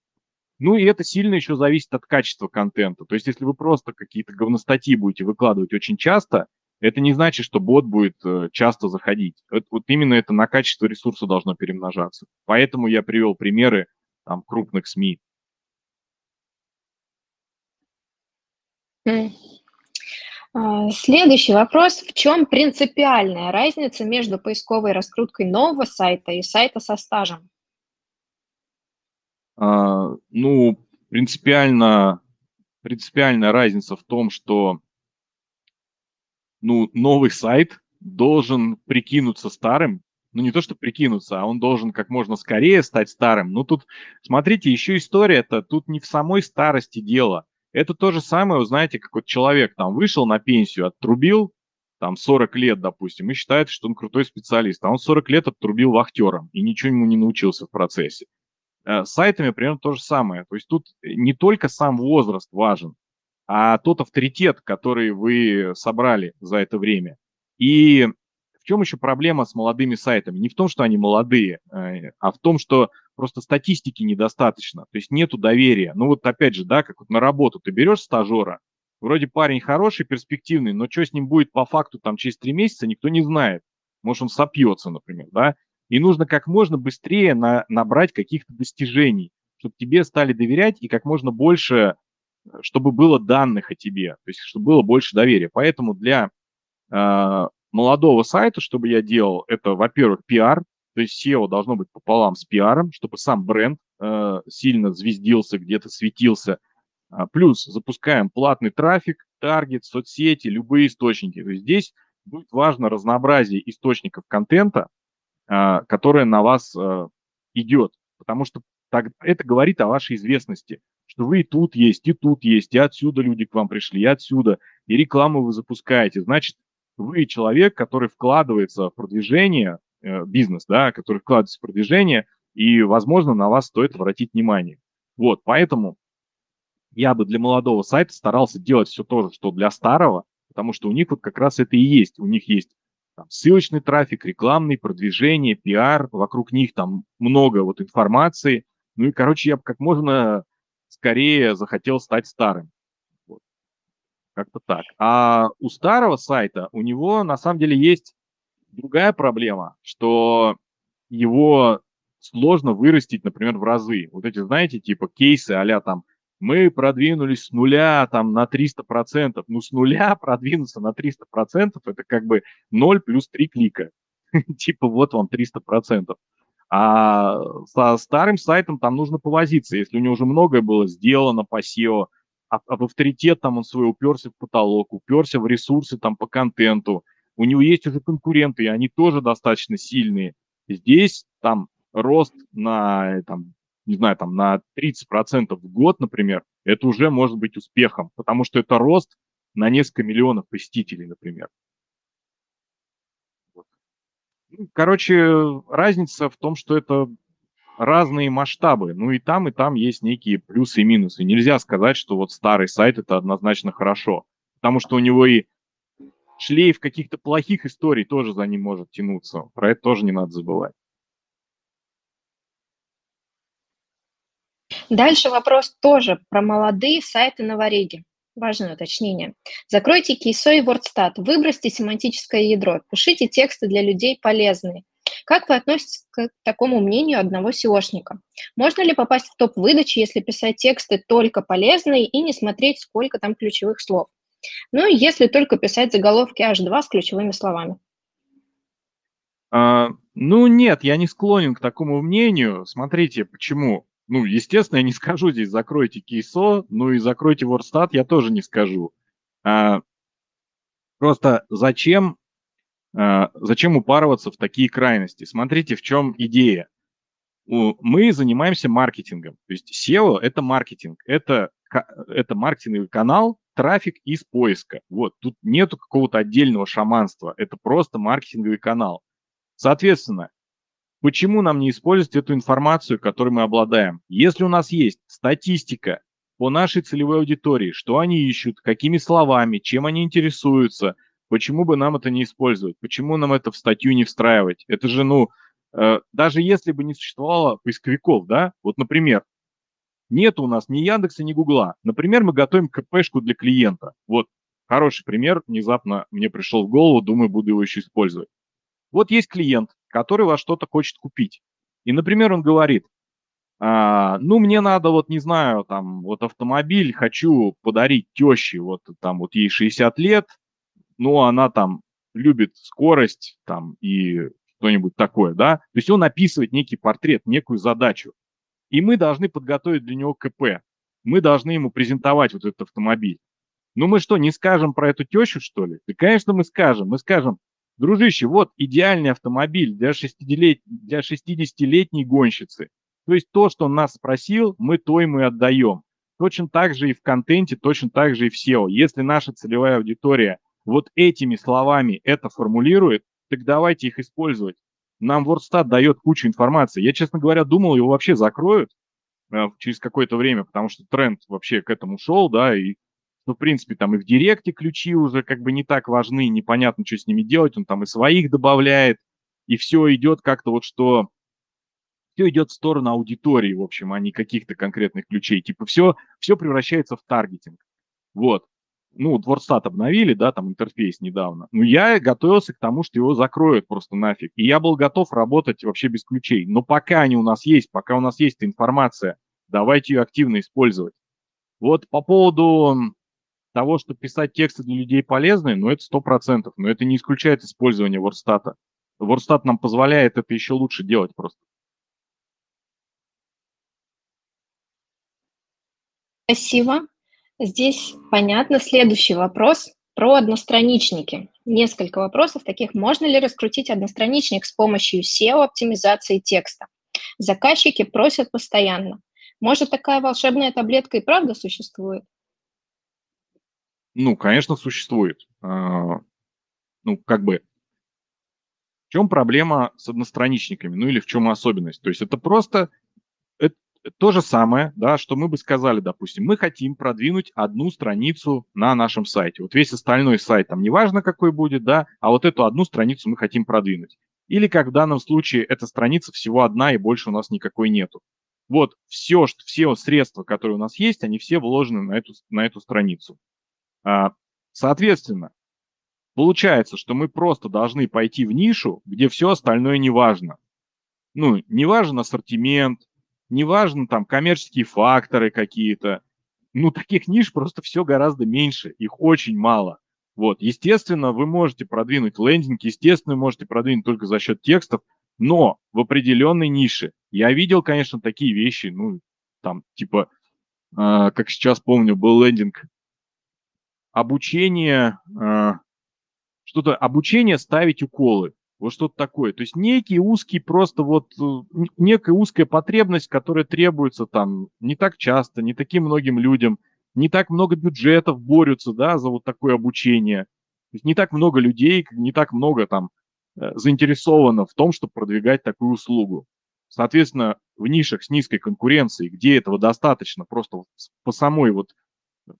Ну и это сильно еще зависит от качества контента. То есть если вы просто какие-то говностатьи будете выкладывать очень часто, это не значит, что бот будет э, часто заходить. Это, вот именно это на качество ресурса должно перемножаться. Поэтому я привел примеры там, крупных СМИ. Следующий вопрос. В чем принципиальная разница между поисковой раскруткой нового сайта и сайта со стажем? А, ну, принципиально, принципиальная разница в том, что ну, новый сайт должен прикинуться старым, ну не то, что прикинуться, а он должен как можно скорее стать старым. Ну тут, смотрите, еще история-то тут не в самой старости дело. Это то же самое, вы знаете, как вот человек там вышел на пенсию, оттрубил, там 40 лет, допустим, и считает, что он крутой специалист, а он 40 лет оттрубил вахтером и ничего ему не научился в процессе. Э, с сайтами примерно то же самое. То есть тут не только сам возраст важен, а тот авторитет, который вы собрали за это время. И в чем еще проблема с молодыми сайтами? Не в том, что они молодые, э, а в том, что просто статистики недостаточно, то есть нету доверия. Ну вот опять же, да, как вот на работу ты берешь стажера, вроде парень хороший, перспективный, но что с ним будет по факту там через три месяца, никто не знает. Может, он сопьется, например, да? И нужно как можно быстрее на, набрать каких-то достижений, чтобы тебе стали доверять и как можно больше, чтобы было данных о тебе, то есть чтобы было больше доверия. Поэтому для э, молодого сайта, чтобы я делал, это, во-первых, пиар, то есть SEO должно быть пополам с пиаром, чтобы сам бренд э, сильно звездился, где-то светился. А, плюс запускаем платный трафик, таргет, соцсети, любые источники. То есть здесь будет важно разнообразие источников контента, а, которое на вас а, идет, потому что так, это говорит о вашей известности, что вы и тут есть, и тут есть, и отсюда люди к вам пришли, и отсюда, и рекламу вы запускаете. Значит, вы человек, который вкладывается в продвижение, э, бизнес, да, который вкладывается в продвижение, и, возможно, на вас стоит обратить внимание. Вот, поэтому я бы для молодого сайта старался делать все то же, что для старого, потому что у них вот как раз это и есть. У них есть там, ссылочный трафик, рекламный, продвижение, пиар, вокруг них там много вот информации. Ну и, короче, я бы как можно скорее захотел стать старым. Как-то так. А у старого сайта, у него на самом деле есть другая проблема, что его сложно вырастить, например, в разы. Вот эти, знаете, типа кейсы а там мы продвинулись с нуля там на 300%. Ну, с нуля продвинуться на 300% это как бы 0 плюс 3 клика. Типа вот вам 300%. А со старым сайтом там нужно повозиться. Если у него уже многое было сделано по SEO, а, а в авторитет там он свой уперся в потолок, уперся в ресурсы там по контенту, у него есть уже конкуренты, и они тоже достаточно сильные. Здесь там рост на там, не знаю, там на 30% в год, например, это уже может быть успехом, потому что это рост на несколько миллионов посетителей, например. Ну, короче, разница в том, что это разные масштабы. Ну и там, и там есть некие плюсы и минусы. Нельзя сказать, что вот старый сайт это однозначно хорошо, потому что у него и шлейф каких-то плохих историй тоже за ним может тянуться. Про это тоже не надо забывать. Дальше вопрос тоже про молодые сайты на вареге. Важное уточнение. Закройте кейсо и WordStat, выбросьте семантическое ядро, пишите тексты для людей полезные. Как вы относитесь к такому мнению одного SEOшника? Можно ли попасть в топ выдачи, если писать тексты только полезные и не смотреть, сколько там ключевых слов? Ну если только писать заголовки H2 с ключевыми словами. А, ну нет, я не склонен к такому мнению. Смотрите, почему ну, естественно, я не скажу здесь закройте кейсо, ну и закройте WordStat я тоже не скажу. А, просто зачем, зачем упарываться в такие крайности? Смотрите, в чем идея. Мы занимаемся маркетингом. То есть SEO – это маркетинг, это, это маркетинговый канал, трафик из поиска. Вот, тут нету какого-то отдельного шаманства, это просто маркетинговый канал. Соответственно, Почему нам не использовать эту информацию, которой мы обладаем? Если у нас есть статистика по нашей целевой аудитории, что они ищут, какими словами, чем они интересуются, почему бы нам это не использовать? Почему нам это в статью не встраивать? Это же, ну, э, даже если бы не существовало поисковиков, да, вот, например, нет у нас ни Яндекса, ни Гугла. Например, мы готовим КПшку для клиента. Вот хороший пример, внезапно мне пришел в голову, думаю, буду его еще использовать. Вот есть клиент, который вас что-то хочет купить. И, например, он говорит, а, ну, мне надо, вот, не знаю, там, вот автомобиль хочу подарить теще, вот, там, вот ей 60 лет, ну, она там любит скорость, там, и что-нибудь такое, да. То есть он описывает некий портрет, некую задачу. И мы должны подготовить для него КП. Мы должны ему презентовать вот этот автомобиль. Ну мы что, не скажем про эту тещу, что ли? Да, конечно, мы скажем. Мы скажем, Дружище, вот идеальный автомобиль для 60-летней гонщицы. То есть то, что он нас спросил, мы то ему и отдаем. Точно так же и в контенте, точно так же и в SEO. Если наша целевая аудитория вот этими словами это формулирует, так давайте их использовать. Нам WordStat дает кучу информации. Я, честно говоря, думал, его вообще закроют э, через какое-то время, потому что тренд вообще к этому шел, да, и что, в принципе, там и в Директе ключи уже как бы не так важны, непонятно, что с ними делать, он там и своих добавляет, и все идет как-то вот что... Все идет в сторону аудитории, в общем, а не каких-то конкретных ключей. Типа все, все превращается в таргетинг. Вот. Ну, вот WordStat обновили, да, там интерфейс недавно. Но я готовился к тому, что его закроют просто нафиг. И я был готов работать вообще без ключей. Но пока они у нас есть, пока у нас есть информация, давайте ее активно использовать. Вот по поводу того, что писать тексты для людей полезны, ну, это сто процентов, но это не исключает использование WordStat. WordStat нам позволяет это еще лучше делать просто. Спасибо. Здесь понятно. Следующий вопрос про одностраничники. Несколько вопросов таких. Можно ли раскрутить одностраничник с помощью SEO-оптимизации текста? Заказчики просят постоянно. Может, такая волшебная таблетка и правда существует? Ну, конечно, существует. А, ну, как бы, в чем проблема с одностраничниками, ну или в чем особенность? То есть это просто это то же самое, да, что мы бы сказали, допустим, мы хотим продвинуть одну страницу на нашем сайте. Вот весь остальной сайт, там неважно какой будет, да, а вот эту одну страницу мы хотим продвинуть. Или как в данном случае эта страница всего одна и больше у нас никакой нету. Вот все, что, все средства, которые у нас есть, они все вложены на эту, на эту страницу. А, соответственно, получается, что мы просто должны пойти в нишу, где все остальное не важно. Ну, не важен ассортимент, не важно там коммерческие факторы какие-то. Ну, таких ниш просто все гораздо меньше, их очень мало. Вот, естественно, вы можете продвинуть лендинг, естественно, вы можете продвинуть только за счет текстов, но в определенной нише. Я видел, конечно, такие вещи, ну, там, типа, э, как сейчас помню, был лендинг обучение, э, что-то обучение ставить уколы. Вот что-то такое. То есть некий узкий просто вот, э, некая узкая потребность, которая требуется там не так часто, не таким многим людям, не так много бюджетов борются, да, за вот такое обучение. То есть не так много людей, не так много там э, заинтересовано в том, чтобы продвигать такую услугу. Соответственно, в нишах с низкой конкуренцией, где этого достаточно, просто по самой вот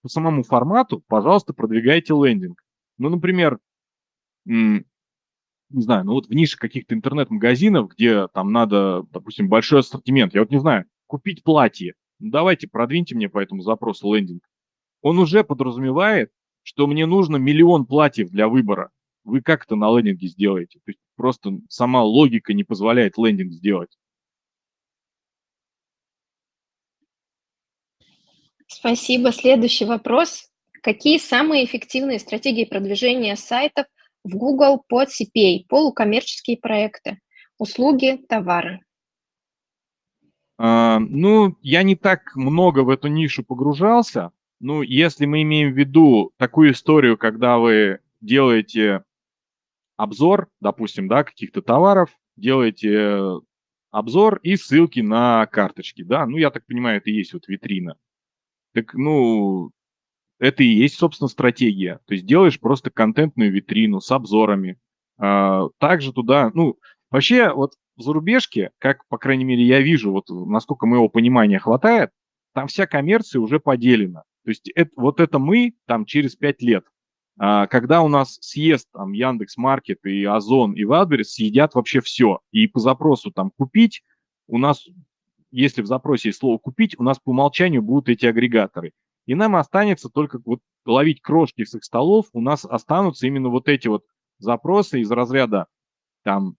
по самому формату, пожалуйста, продвигайте лендинг. Ну, например, не знаю, ну вот в нише каких-то интернет-магазинов, где там надо, допустим, большой ассортимент, я вот не знаю, купить платье, ну, давайте продвиньте мне по этому запросу лендинг. Он уже подразумевает, что мне нужно миллион платьев для выбора. Вы как это на лендинге сделаете? То есть просто сама логика не позволяет лендинг сделать. Спасибо. Следующий вопрос. Какие самые эффективные стратегии продвижения сайтов в Google под CPA, полукоммерческие проекты, услуги, товары? А, ну, я не так много в эту нишу погружался. Ну, если мы имеем в виду такую историю, когда вы делаете обзор, допустим, да, каких-то товаров, делаете обзор и ссылки на карточки, да, ну, я так понимаю, это и есть вот витрина. Так, ну, это и есть, собственно, стратегия. То есть делаешь просто контентную витрину с обзорами. А, также туда, ну, вообще вот в зарубежке, как, по крайней мере, я вижу, вот насколько моего понимания хватает, там вся коммерция уже поделена. То есть это, вот это мы там через пять лет. А, когда у нас съест там Яндекс Маркет и Озон и Wildberries съедят вообще все. И по запросу там купить у нас если в запросе есть слово «купить», у нас по умолчанию будут эти агрегаторы. И нам останется только вот ловить крошки с их столов, у нас останутся именно вот эти вот запросы из разряда там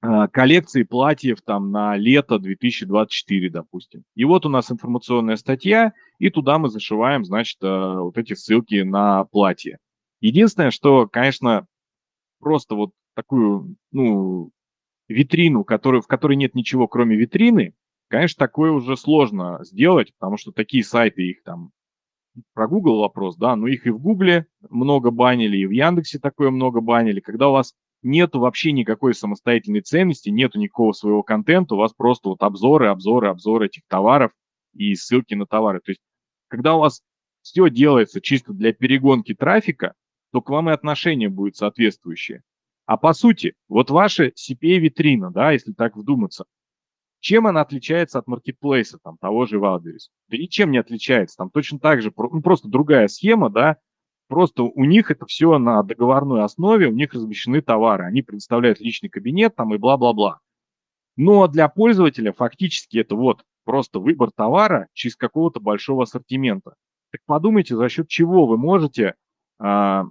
а, коллекции платьев там на лето 2024, допустим. И вот у нас информационная статья, и туда мы зашиваем, значит, а, вот эти ссылки на платье. Единственное, что, конечно, просто вот такую, ну, витрину, который, в которой нет ничего, кроме витрины, Конечно, такое уже сложно сделать, потому что такие сайты, их там, про Google вопрос, да, но их и в Гугле много банили, и в Яндексе такое много банили. Когда у вас нету вообще никакой самостоятельной ценности, нету никакого своего контента, у вас просто вот обзоры, обзоры, обзоры этих товаров и ссылки на товары. То есть, когда у вас все делается чисто для перегонки трафика, то к вам и отношение будет соответствующее. А по сути, вот ваша CPA-витрина, да, если так вдуматься, Чем она отличается от маркетплейса, там, того же Wildberries? Да ничем не отличается. Там точно так же, ну, просто другая схема, да, Просто у них это все на договорной основе, у них размещены товары, они предоставляют личный кабинет там и бла-бла-бла. Но для пользователя фактически это вот просто выбор товара через какого-то большого ассортимента. Так подумайте, за счет чего вы можете а,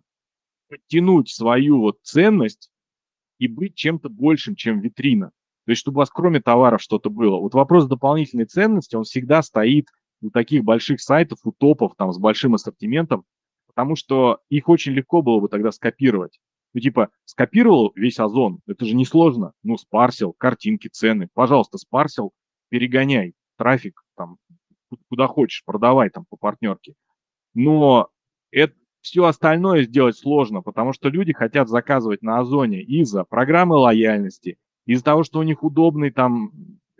подтянуть свою вот ценность и быть чем-то большим, чем витрина. То есть, чтобы у вас кроме товаров что-то было. Вот вопрос дополнительной ценности, он всегда стоит у таких больших сайтов, у топов там с большим ассортиментом, потому что их очень легко было бы тогда скопировать. Ну, типа, скопировал весь озон, это же несложно. Ну, спарсил, картинки, цены. Пожалуйста, спарсил, перегоняй трафик там куда хочешь, продавай там по партнерке. Но это все остальное сделать сложно, потому что люди хотят заказывать на Озоне из-за программы лояльности, из-за того, что у них удобный там,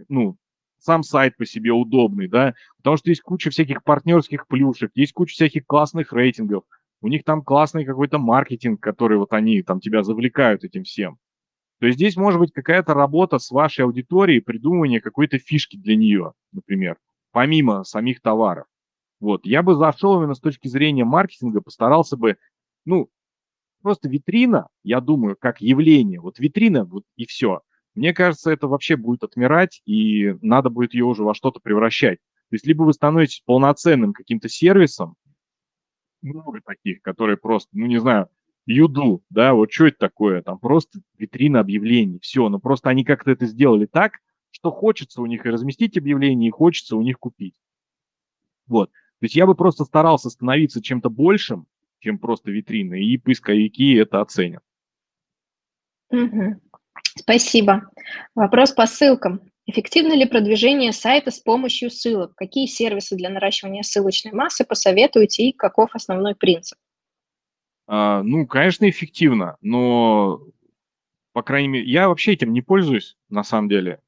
ну, сам сайт по себе удобный, да, потому что есть куча всяких партнерских плюшек, есть куча всяких классных рейтингов, у них там классный какой-то маркетинг, который вот они там тебя завлекают этим всем. То есть здесь может быть какая-то работа с вашей аудиторией, придумывание какой-то фишки для нее, например, помимо самих товаров. Вот, я бы зашел именно с точки зрения маркетинга, постарался бы, ну, просто витрина, я думаю, как явление, вот витрина, вот и все – мне кажется, это вообще будет отмирать, и надо будет ее уже во что-то превращать. То есть либо вы становитесь полноценным каким-то сервисом, много таких, которые просто, ну не знаю, Юду, да, вот что это такое, там просто витрина объявлений, все, но просто они как-то это сделали так, что хочется у них и разместить объявление, и хочется у них купить. Вот, то есть я бы просто старался становиться чем-то большим, чем просто витриной, и поисковики это оценят. Угу. Спасибо. Вопрос по ссылкам. Эффективно ли продвижение сайта с помощью ссылок? Какие сервисы для наращивания ссылочной массы посоветуете и каков основной принцип? А, ну, конечно, эффективно, но, по крайней мере, я вообще этим не пользуюсь, на самом деле.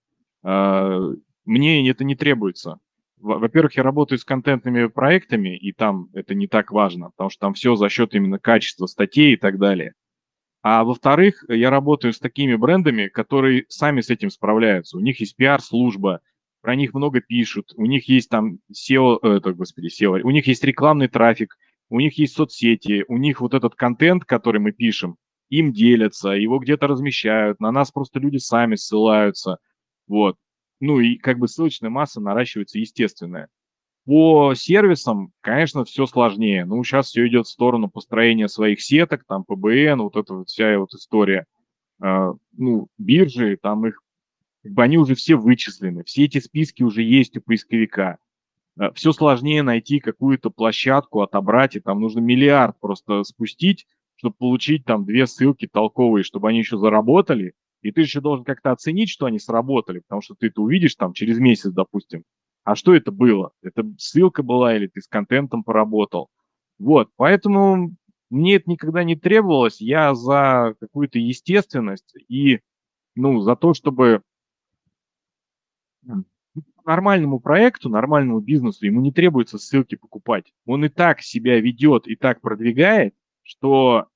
А, мне это не требуется. Во-первых, я работаю с контентными проектами, и там это не так важно, потому что там все за счет именно качества статей и так далее. А во-вторых, я работаю с такими брендами, которые сами с этим справляются. У них есть пиар-служба, про них много пишут, у них есть там SEO, э, это, господи, SEO, у них есть рекламный трафик, у них есть соцсети, у них вот этот контент, который мы пишем, им делятся, его где-то размещают, на нас просто люди сами ссылаются, вот. Ну и как бы ссылочная масса наращивается естественная. По сервисам, конечно, все сложнее. Ну, сейчас все идет в сторону построения своих сеток, там, ПБН, вот эта вот вся вот история. Э, ну, биржи, там их, как они уже все вычислены, все эти списки уже есть у поисковика. Э, все сложнее найти какую-то площадку, отобрать, и там нужно миллиард просто спустить, чтобы получить там две ссылки толковые, чтобы они еще заработали, и ты еще должен как-то оценить, что они сработали, потому что ты это увидишь там через месяц, допустим, а что это было? Это ссылка была или ты с контентом поработал? Вот, поэтому мне это никогда не требовалось. Я за какую-то естественность и, ну, за то, чтобы нормальному проекту, нормальному бизнесу ему не требуется ссылки покупать. Он и так себя ведет, и так продвигает, что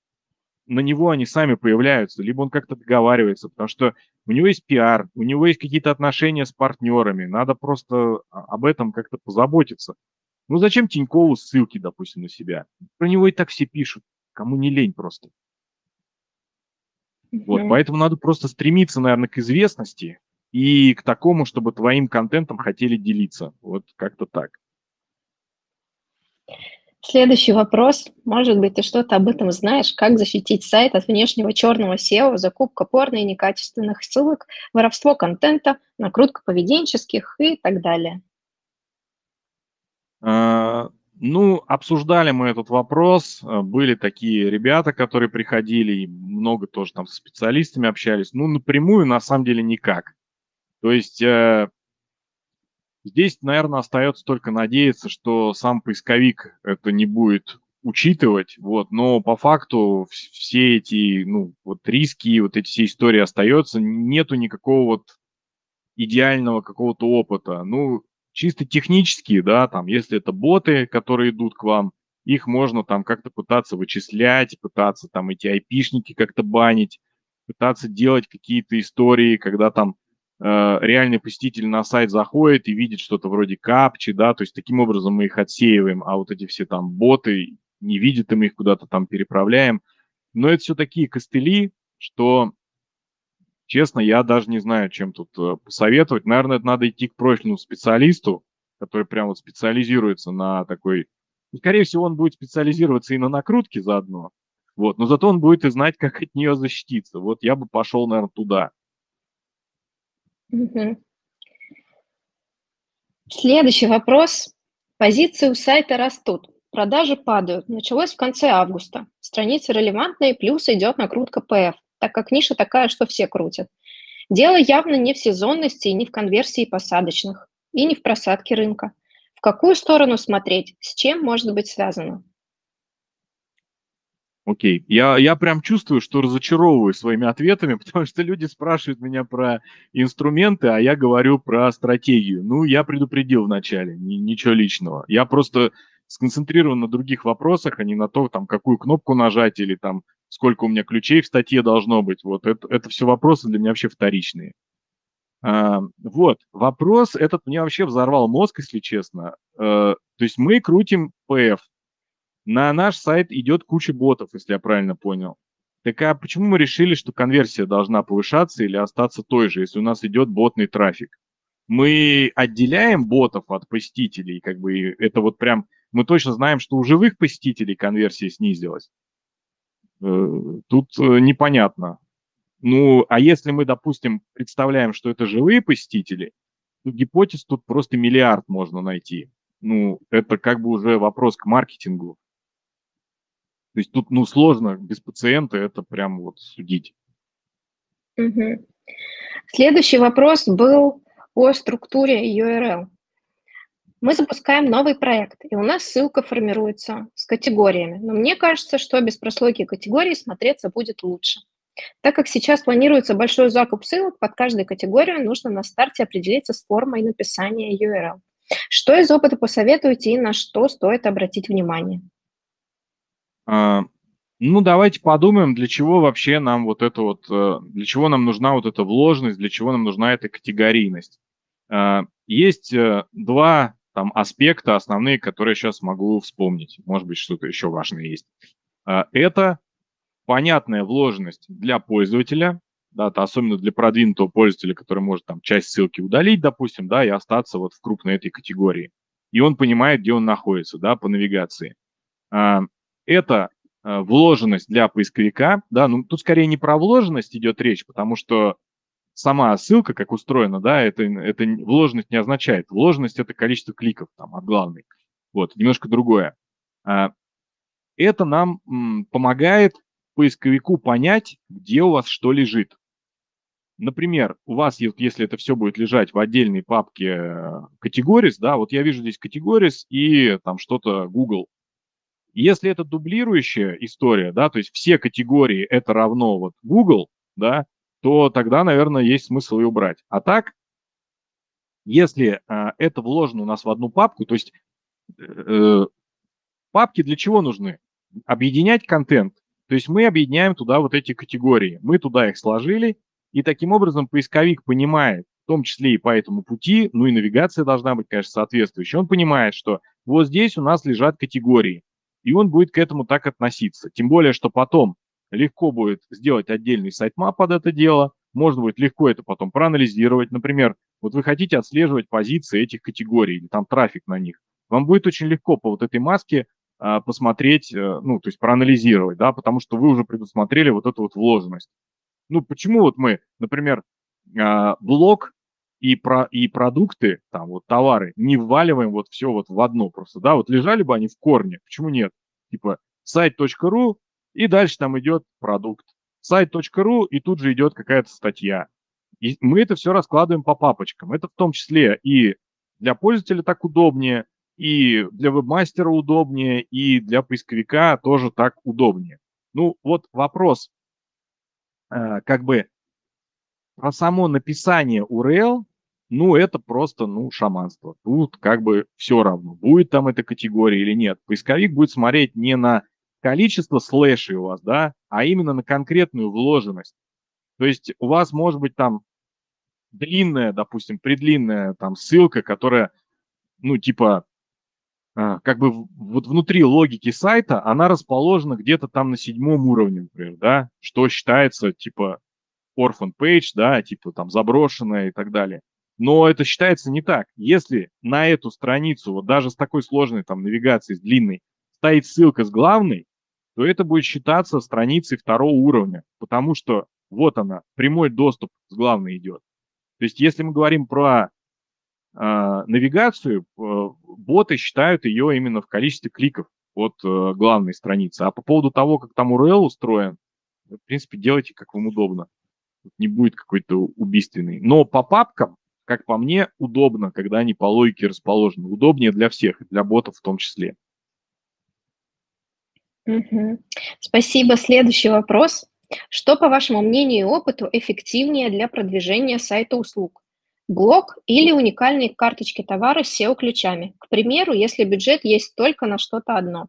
на него они сами появляются, либо он как-то договаривается, потому что у него есть пиар, у него есть какие-то отношения с партнерами, надо просто об этом как-то позаботиться. Ну зачем Тинькову ссылки, допустим, на себя? Про него и так все пишут, кому не лень просто. Вот, поэтому надо просто стремиться, наверное, к известности и к такому, чтобы твоим контентом хотели делиться. Вот как-то так. Следующий вопрос. Может быть, ты что-то об этом знаешь? Как защитить сайт от внешнего черного SEO, закупка порно и некачественных ссылок, воровство контента, накрутка поведенческих и так далее? А, ну, обсуждали мы этот вопрос. Были такие ребята, которые приходили, и много тоже там со специалистами общались. Ну, напрямую, на самом деле, никак. То есть э, Здесь, наверное, остается только надеяться, что сам поисковик это не будет учитывать, вот, но по факту все эти, ну, вот риски, вот эти все истории остаются, нету никакого вот идеального какого-то опыта. Ну, чисто технически, да, там, если это боты, которые идут к вам, их можно там как-то пытаться вычислять, пытаться там эти айпишники как-то банить, пытаться делать какие-то истории, когда там реальный посетитель на сайт заходит и видит что-то вроде капчи, да, то есть таким образом мы их отсеиваем, а вот эти все там боты не видят, и мы их куда-то там переправляем. Но это все такие костыли, что, честно, я даже не знаю, чем тут э, посоветовать. Наверное, это надо идти к профильному специалисту, который прям вот специализируется на такой... Ну, скорее всего, он будет специализироваться и на накрутке заодно, вот, но зато он будет и знать, как от нее защититься. Вот я бы пошел, наверное, туда. Следующий вопрос. Позиции у сайта растут, продажи падают. Началось в конце августа. Страницы релевантные, плюс идет накрутка PF, так как ниша такая, что все крутят. Дело явно не в сезонности и не в конверсии посадочных, и не в просадке рынка. В какую сторону смотреть, с чем может быть связано? Окей. Я, я прям чувствую, что разочаровываю своими ответами, потому что люди спрашивают меня про инструменты, а я говорю про стратегию. Ну, я предупредил вначале, ни, ничего личного. Я просто сконцентрирован на других вопросах, а не на то, там, какую кнопку нажать или там, сколько у меня ключей в статье должно быть. Вот это, это все вопросы для меня вообще вторичные. А, вот, вопрос этот мне вообще взорвал мозг, если честно. А, то есть мы крутим PF, на наш сайт идет куча ботов, если я правильно понял. Так а почему мы решили, что конверсия должна повышаться или остаться той же, если у нас идет ботный трафик? Мы отделяем ботов от посетителей, как бы это вот прям, мы точно знаем, что у живых посетителей конверсия снизилась. Э, тут э, непонятно. Ну, а если мы, допустим, представляем, что это живые посетители, то гипотез тут просто миллиард можно найти. Ну, это как бы уже вопрос к маркетингу. То есть тут, ну, сложно без пациента это прям вот судить. Угу. Следующий вопрос был о структуре URL. Мы запускаем новый проект, и у нас ссылка формируется с категориями. Но мне кажется, что без прослойки категорий смотреться будет лучше. Так как сейчас планируется большой закуп ссылок, под каждой категорию нужно на старте определиться с формой написания URL. Что из опыта посоветуете и на что стоит обратить внимание? А, ну, давайте подумаем, для чего вообще нам вот это вот, э, для чего нам нужна вот эта вложенность, для чего нам нужна эта категорийность. А, есть э, два там аспекта основные, которые я сейчас могу вспомнить. Может быть, что-то еще важное есть. А, это понятная вложенность для пользователя, да, это особенно для продвинутого пользователя, который может там часть ссылки удалить, допустим, да, и остаться вот в крупной этой категории. И он понимает, где он находится, да, по навигации это э, вложенность для поисковика, да, ну тут скорее не про вложенность идет речь, потому что сама ссылка, как устроена, да, это, это вложенность не означает. Вложенность – это количество кликов там от главной. Вот, немножко другое. А, это нам помогает поисковику понять, где у вас что лежит. Например, у вас, если это все будет лежать в отдельной папке категорис, да, вот я вижу здесь категорис и там что-то Google – если это дублирующая история, да, то есть все категории это равно вот Google, да, то тогда, наверное, есть смысл ее убрать. А так, если э, это вложено у нас в одну папку, то есть э, папки для чего нужны? Объединять контент. То есть мы объединяем туда вот эти категории. Мы туда их сложили, и таким образом поисковик понимает, в том числе и по этому пути, ну и навигация должна быть, конечно, соответствующей. Он понимает, что вот здесь у нас лежат категории и он будет к этому так относиться. Тем более, что потом легко будет сделать отдельный сайт-мап под это дело, можно будет легко это потом проанализировать. Например, вот вы хотите отслеживать позиции этих категорий или там трафик на них. Вам будет очень легко по вот этой маске а, посмотреть, а, ну, то есть проанализировать, да, потому что вы уже предусмотрели вот эту вот вложенность. Ну, почему вот мы, например, а, блок и, про, и продукты, там вот товары, не вваливаем вот все вот в одно просто, да, вот лежали бы они в корне, почему нет? Типа сайт.ру, и дальше там идет продукт. Сайт.ру, и тут же идет какая-то статья. И мы это все раскладываем по папочкам. Это в том числе и для пользователя так удобнее, и для вебмастера удобнее, и для поисковика тоже так удобнее. Ну, вот вопрос, э, как бы про само написание URL, ну, это просто, ну, шаманство. Тут как бы все равно, будет там эта категория или нет. Поисковик будет смотреть не на количество слэшей у вас, да, а именно на конкретную вложенность. То есть у вас может быть там длинная, допустим, предлинная там ссылка, которая, ну, типа, а, как бы вот внутри логики сайта она расположена где-то там на седьмом уровне, например, да, что считается, типа, orphan page, да, типа там заброшенная и так далее. Но это считается не так. Если на эту страницу, вот даже с такой сложной там навигацией, с длинной, стоит ссылка с главной, то это будет считаться страницей второго уровня, потому что вот она, прямой доступ с главной идет. То есть если мы говорим про э, навигацию, э, боты считают ее именно в количестве кликов от э, главной страницы. А по поводу того, как там URL устроен, в принципе, делайте, как вам удобно. Не будет какой-то убийственный. Но по папкам, как по мне, удобно, когда они по логике расположены. Удобнее для всех, для ботов в том числе. Угу. Спасибо. Следующий вопрос. Что, по вашему мнению и опыту, эффективнее для продвижения сайта услуг? Блог или уникальные карточки товара с SEO-ключами? К примеру, если бюджет есть только на что-то одно.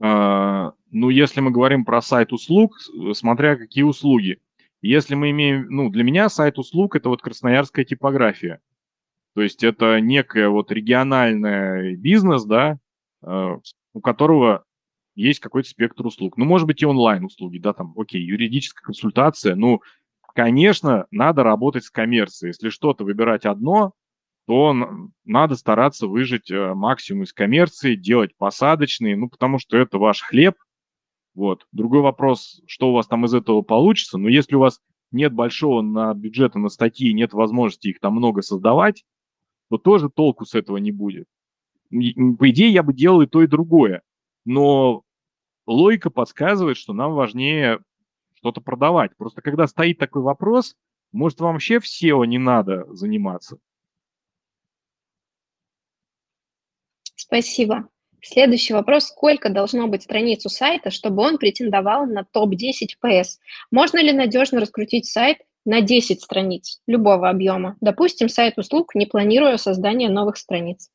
А, ну, если мы говорим про сайт услуг, смотря какие услуги. Если мы имеем, ну, для меня сайт услуг – это вот красноярская типография. То есть это некая вот региональный бизнес, да, а, у которого есть какой-то спектр услуг. Ну, может быть, и онлайн-услуги, да, там, окей, юридическая консультация. Ну, конечно, надо работать с коммерцией. Если что-то выбирать одно, то надо стараться выжить э, максимум из коммерции, делать посадочные, ну, потому что это ваш хлеб. Вот. Другой вопрос, что у вас там из этого получится. Но если у вас нет большого на бюджета на статьи, нет возможности их там много создавать, то тоже толку с этого не будет. По идее, я бы делал и то, и другое. Но логика подсказывает, что нам важнее что-то продавать. Просто когда стоит такой вопрос, может, вам вообще в SEO не надо заниматься? Спасибо. Следующий вопрос. Сколько должно быть страниц у сайта, чтобы он претендовал на топ-10 PS? Можно ли надежно раскрутить сайт на 10 страниц любого объема? Допустим, сайт услуг, не планируя создание новых страниц.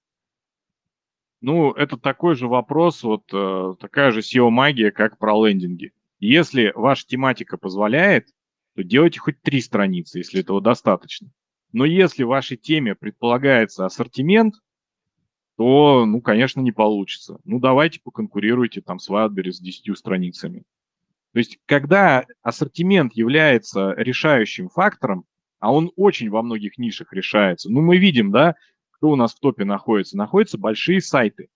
Ну, это такой же вопрос, вот э, такая же SEO-магия, как про лендинги. Если ваша тематика позволяет, то делайте хоть три страницы, если этого достаточно. Но если в вашей теме предполагается ассортимент, то, ну, конечно, не получится. Ну, давайте поконкурируйте там с Wildberries с 10 страницами. То есть, когда ассортимент является решающим фактором, а он очень во многих нишах решается, ну, мы видим, да, кто у нас в топе находится? Находятся большие сайты.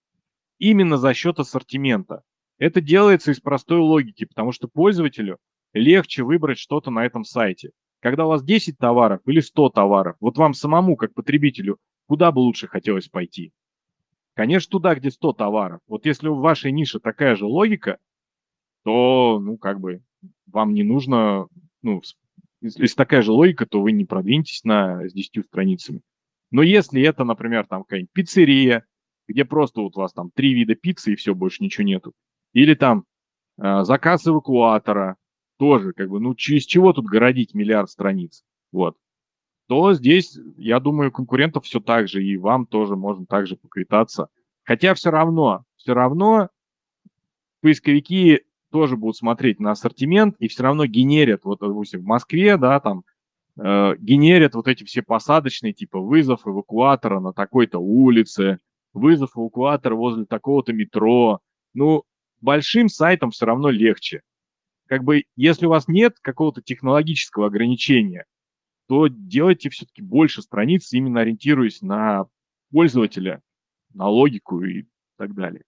Именно за счет ассортимента. Это делается из простой логики, потому что пользователю легче выбрать что-то на этом сайте. Когда у вас 10 товаров или 100 товаров, вот вам самому, как потребителю, куда бы лучше хотелось пойти? Конечно, туда, где 100 товаров. Вот если у вашей ниши такая же логика, то, ну, как бы, вам не нужно, ну, если такая же логика, то вы не продвинетесь на, с 10 страницами. Но если это, например, там какая-нибудь пиццерия, где просто вот у вас там три вида пиццы и все, больше ничего нету. Или там э, заказ эвакуатора, тоже как бы, ну через чего тут городить миллиард страниц, вот. То здесь, я думаю, конкурентов все так же, и вам тоже можно так же поквитаться. Хотя все равно, все равно поисковики тоже будут смотреть на ассортимент и все равно генерят, вот, допустим, в Москве, да, там э, генерят вот эти все посадочные, типа вызов эвакуатора на такой-то улице, вызов эвакуатора возле такого-то метро. Ну, большим сайтам все равно легче. Как бы, если у вас нет какого-то технологического ограничения, то делайте все-таки больше страниц, именно ориентируясь на пользователя, на логику и так далее.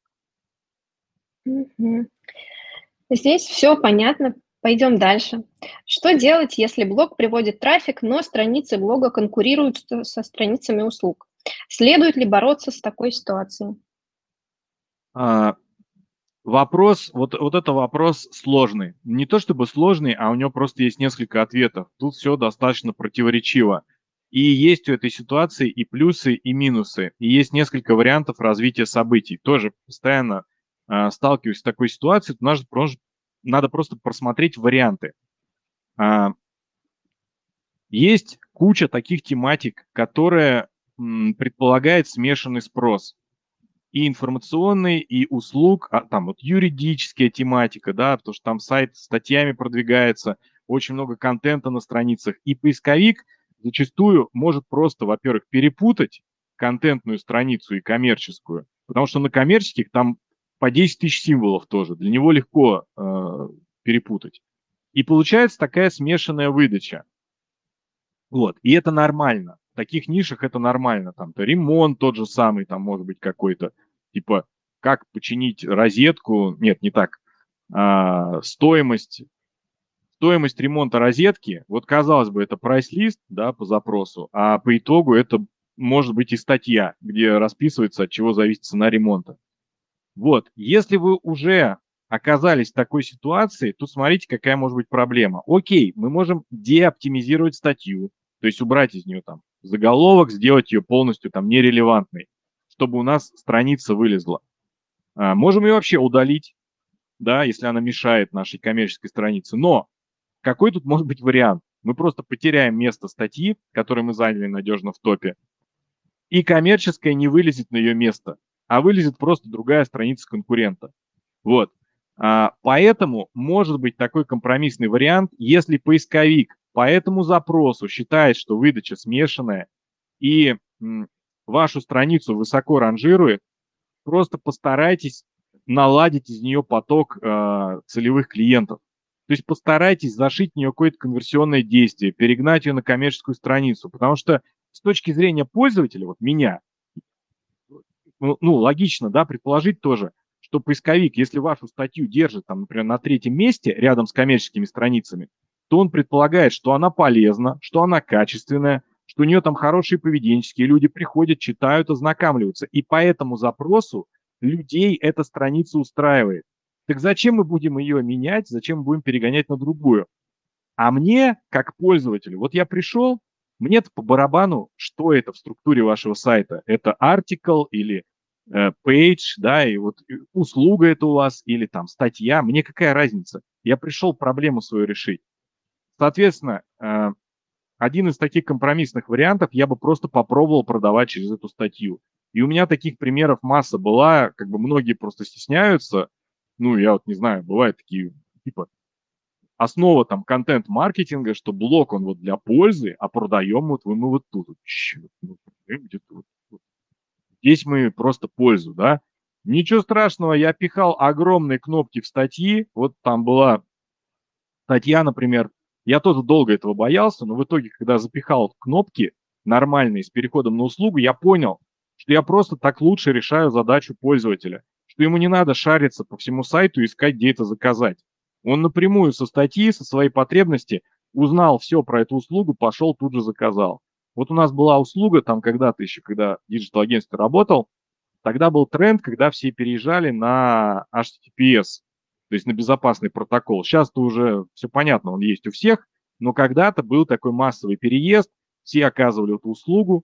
Здесь все понятно. Пойдем дальше. Что делать, если блог приводит трафик, но страницы блога конкурируют со страницами услуг? Следует ли бороться с такой ситуацией? А, вопрос, вот, вот это вопрос сложный. Не то чтобы сложный, а у него просто есть несколько ответов. Тут все достаточно противоречиво. И есть у этой ситуации и плюсы, и минусы. И есть несколько вариантов развития событий. Тоже постоянно э, сталкиваюсь с такой ситуацией, надо, надо просто просмотреть варианты. А, есть куча таких тематик, которые предполагает смешанный спрос. И информационный, и услуг, а, там вот юридическая тематика, да, потому что там сайт статьями продвигается. очень много контента на страницах, и поисковик зачастую может просто, во-первых, перепутать контентную страницу и коммерческую, потому что на коммерческих там по 10 тысяч символов тоже, для него легко э, перепутать. И получается такая смешанная выдача. Вот, и это нормально. Таких нишах это нормально. Там то ремонт тот же самый, там может быть какой-то, типа, как починить розетку, нет, не так, а, стоимость, стоимость ремонта розетки, вот казалось бы, это прайс-лист, да, по запросу, а по итогу это может быть и статья, где расписывается, от чего зависит цена ремонта. Вот, если вы уже оказались в такой ситуации, то смотрите, какая может быть проблема. Окей, мы можем деоптимизировать статью, то есть убрать из нее там заголовок, сделать ее полностью там нерелевантной, чтобы у нас страница вылезла. А, можем ее вообще удалить, да, если она мешает нашей коммерческой странице. Но какой тут может быть вариант? Мы просто потеряем место статьи, которое мы заняли надежно в топе, и коммерческая не вылезет на ее место, а вылезет просто другая страница конкурента. Вот. А, поэтому может быть такой компромиссный вариант, если поисковик по этому запросу считает, что выдача смешанная и вашу страницу высоко ранжирует, просто постарайтесь наладить из нее поток э, целевых клиентов. То есть постарайтесь зашить в нее какое-то конверсионное действие, перегнать ее на коммерческую страницу, потому что с точки зрения пользователя, вот меня, ну, ну логично, да, предположить тоже, что поисковик, если вашу статью держит, там, например, на третьем месте рядом с коммерческими страницами, то он предполагает, что она полезна, что она качественная, что у нее там хорошие поведенческие, люди приходят, читают, ознакомливаются. И по этому запросу людей эта страница устраивает. Так зачем мы будем ее менять, зачем мы будем перегонять на другую? А мне, как пользователю, вот я пришел, мне-то по барабану, что это в структуре вашего сайта. Это артикл или Э, page, да, и вот услуга это у вас или там статья, мне какая разница? Я пришел проблему свою решить. Соответственно, э, один из таких компромиссных вариантов я бы просто попробовал продавать через эту статью. И у меня таких примеров масса была, как бы многие просто стесняются. Ну, я вот не знаю, бывают такие, типа, основа там контент-маркетинга, что блок он вот для пользы, а продаем вот мы вот тут. Ну, Здесь мы просто пользу, да. Ничего страшного, я пихал огромные кнопки в статьи. Вот там была статья, например, я тоже долго этого боялся, но в итоге, когда запихал кнопки нормальные с переходом на услугу, я понял, что я просто так лучше решаю задачу пользователя, что ему не надо шариться по всему сайту и искать, где это заказать. Он напрямую со статьи, со своей потребности узнал все про эту услугу, пошел тут же заказал. Вот у нас была услуга там когда-то еще, когда digital-агентство работал, тогда был тренд, когда все переезжали на HTTPS, то есть на безопасный протокол. Сейчас-то уже все понятно, он есть у всех, но когда-то был такой массовый переезд, все оказывали эту услугу,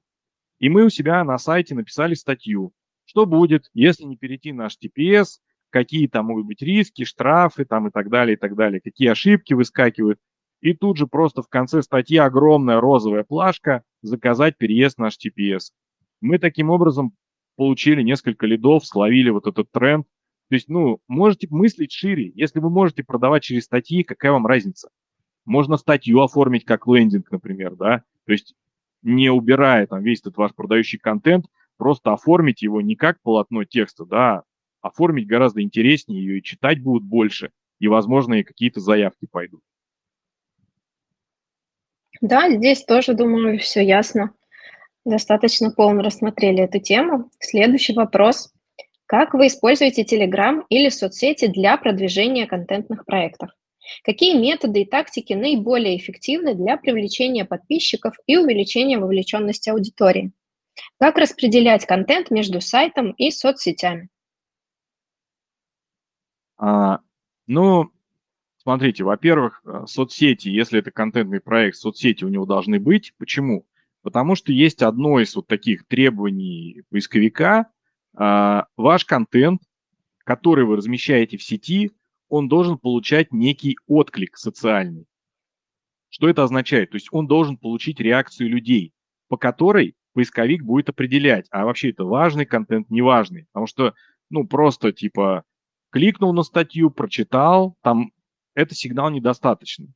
и мы у себя на сайте написали статью, что будет, если не перейти на HTTPS, какие там могут быть риски, штрафы там и так далее, и так далее, какие ошибки выскакивают. И тут же просто в конце статьи огромная розовая плашка «Заказать переезд на HTTPS». Мы таким образом получили несколько лидов, словили вот этот тренд. То есть, ну, можете мыслить шире. Если вы можете продавать через статьи, какая вам разница? Можно статью оформить как лендинг, например, да? То есть, не убирая там весь этот ваш продающий контент, просто оформить его не как полотно текста, да, оформить гораздо интереснее ее и читать будут больше, и, возможно, и какие-то заявки пойдут. Да, здесь тоже, думаю, все ясно. Достаточно полно рассмотрели эту тему. Следующий вопрос. Как вы используете Telegram или соцсети для продвижения контентных проектов? Какие методы и тактики наиболее эффективны для привлечения подписчиков и увеличения вовлеченности аудитории? Как распределять контент между сайтом и соцсетями? А, ну, Смотрите, во-первых, э, соцсети, если это контентный проект, соцсети у него должны быть. Почему? Потому что есть одно из вот таких требований поисковика. А, ваш контент, который вы размещаете в сети, он должен получать некий отклик социальный. Что это означает? То есть он должен получить реакцию людей, по которой поисковик будет определять, а вообще это важный контент, неважный. Потому что, ну, просто типа кликнул на статью, прочитал, там это сигнал недостаточный.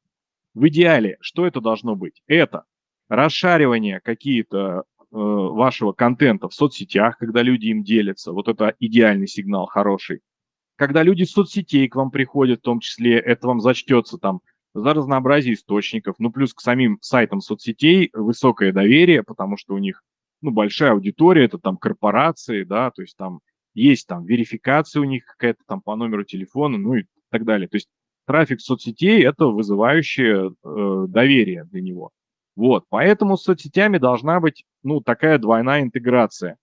В идеале, что это должно быть? Это расшаривание какие-то вашего контента в соцсетях, когда люди им делятся. Вот это идеальный сигнал, хороший. Когда люди с соцсетей к вам приходят, в том числе, это вам зачтется там за разнообразие источников. Ну, плюс к самим сайтам соцсетей высокое доверие, потому что у них ну, большая аудитория, это там корпорации, да, то есть там есть там верификация у них какая-то там по номеру телефона, ну и так далее. То есть трафик соцсетей – это вызывающее э, доверие для него. Вот, поэтому с соцсетями должна быть, ну, такая двойная интеграция.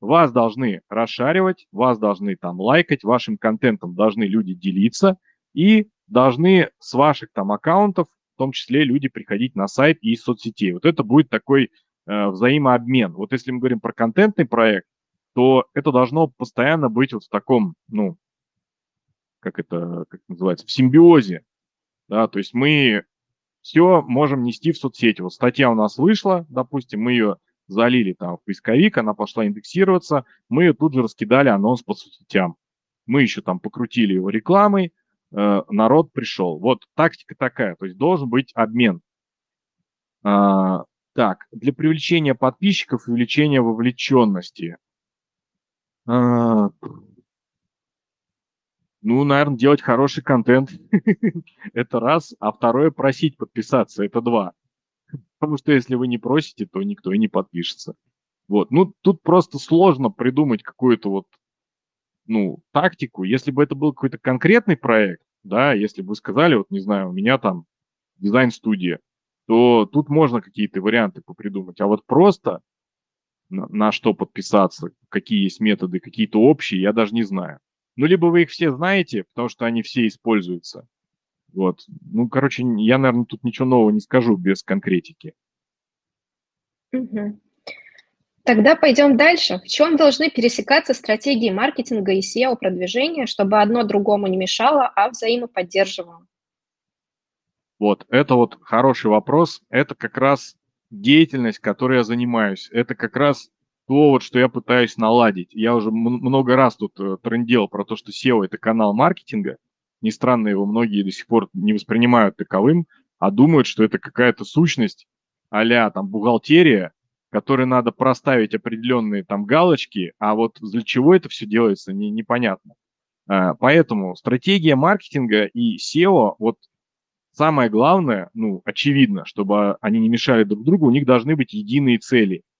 Вас должны расшаривать, вас должны там лайкать, вашим контентом должны люди делиться, и должны с ваших там аккаунтов, в том числе люди приходить на сайт и из соцсетей. Вот это будет такой э, взаимообмен. Вот если мы говорим про контентный проект, то это должно постоянно быть вот в таком, ну, как это как называется, в симбиозе. Да, то есть мы все можем нести в соцсети. Вот статья у нас вышла, допустим, мы ее залили там в поисковик, она пошла индексироваться, мы ее тут же раскидали анонс по соцсетям. Мы еще там покрутили его рекламой, э, народ пришел. Вот тактика такая, то есть должен быть обмен. А, так, для привлечения подписчиков и увеличения вовлеченности. А, ну, наверное, делать хороший контент. это раз. А второе, просить подписаться. Это два. Потому что если вы не просите, то никто и не подпишется. Вот. Ну, тут просто сложно придумать какую-то вот, ну, тактику. Если бы это был какой-то конкретный проект, да, если бы вы сказали, вот, не знаю, у меня там дизайн-студия, то тут можно какие-то варианты попридумать. А вот просто на, на что подписаться, какие есть методы, какие-то общие, я даже не знаю. Ну, либо вы их все знаете, потому что они все используются. Вот. Ну, короче, я, наверное, тут ничего нового не скажу без конкретики. Угу. Тогда пойдем дальше. В чем должны пересекаться стратегии маркетинга и SEO-продвижения, чтобы одно другому не мешало, а взаимоподдерживало? Вот, это вот хороший вопрос. Это как раз деятельность, которой я занимаюсь. Это как раз то, вот, что я пытаюсь наладить. Я уже много раз тут э, трендел про то, что SEO – это канал маркетинга. Не странно, его многие до сих пор не воспринимают таковым, а думают, что это какая-то сущность а там бухгалтерия, которой надо проставить определенные там галочки, а вот для чего это все делается, не, непонятно. А, поэтому стратегия маркетинга и SEO, вот самое главное, ну, очевидно, чтобы они не мешали друг другу, у них должны быть единые цели –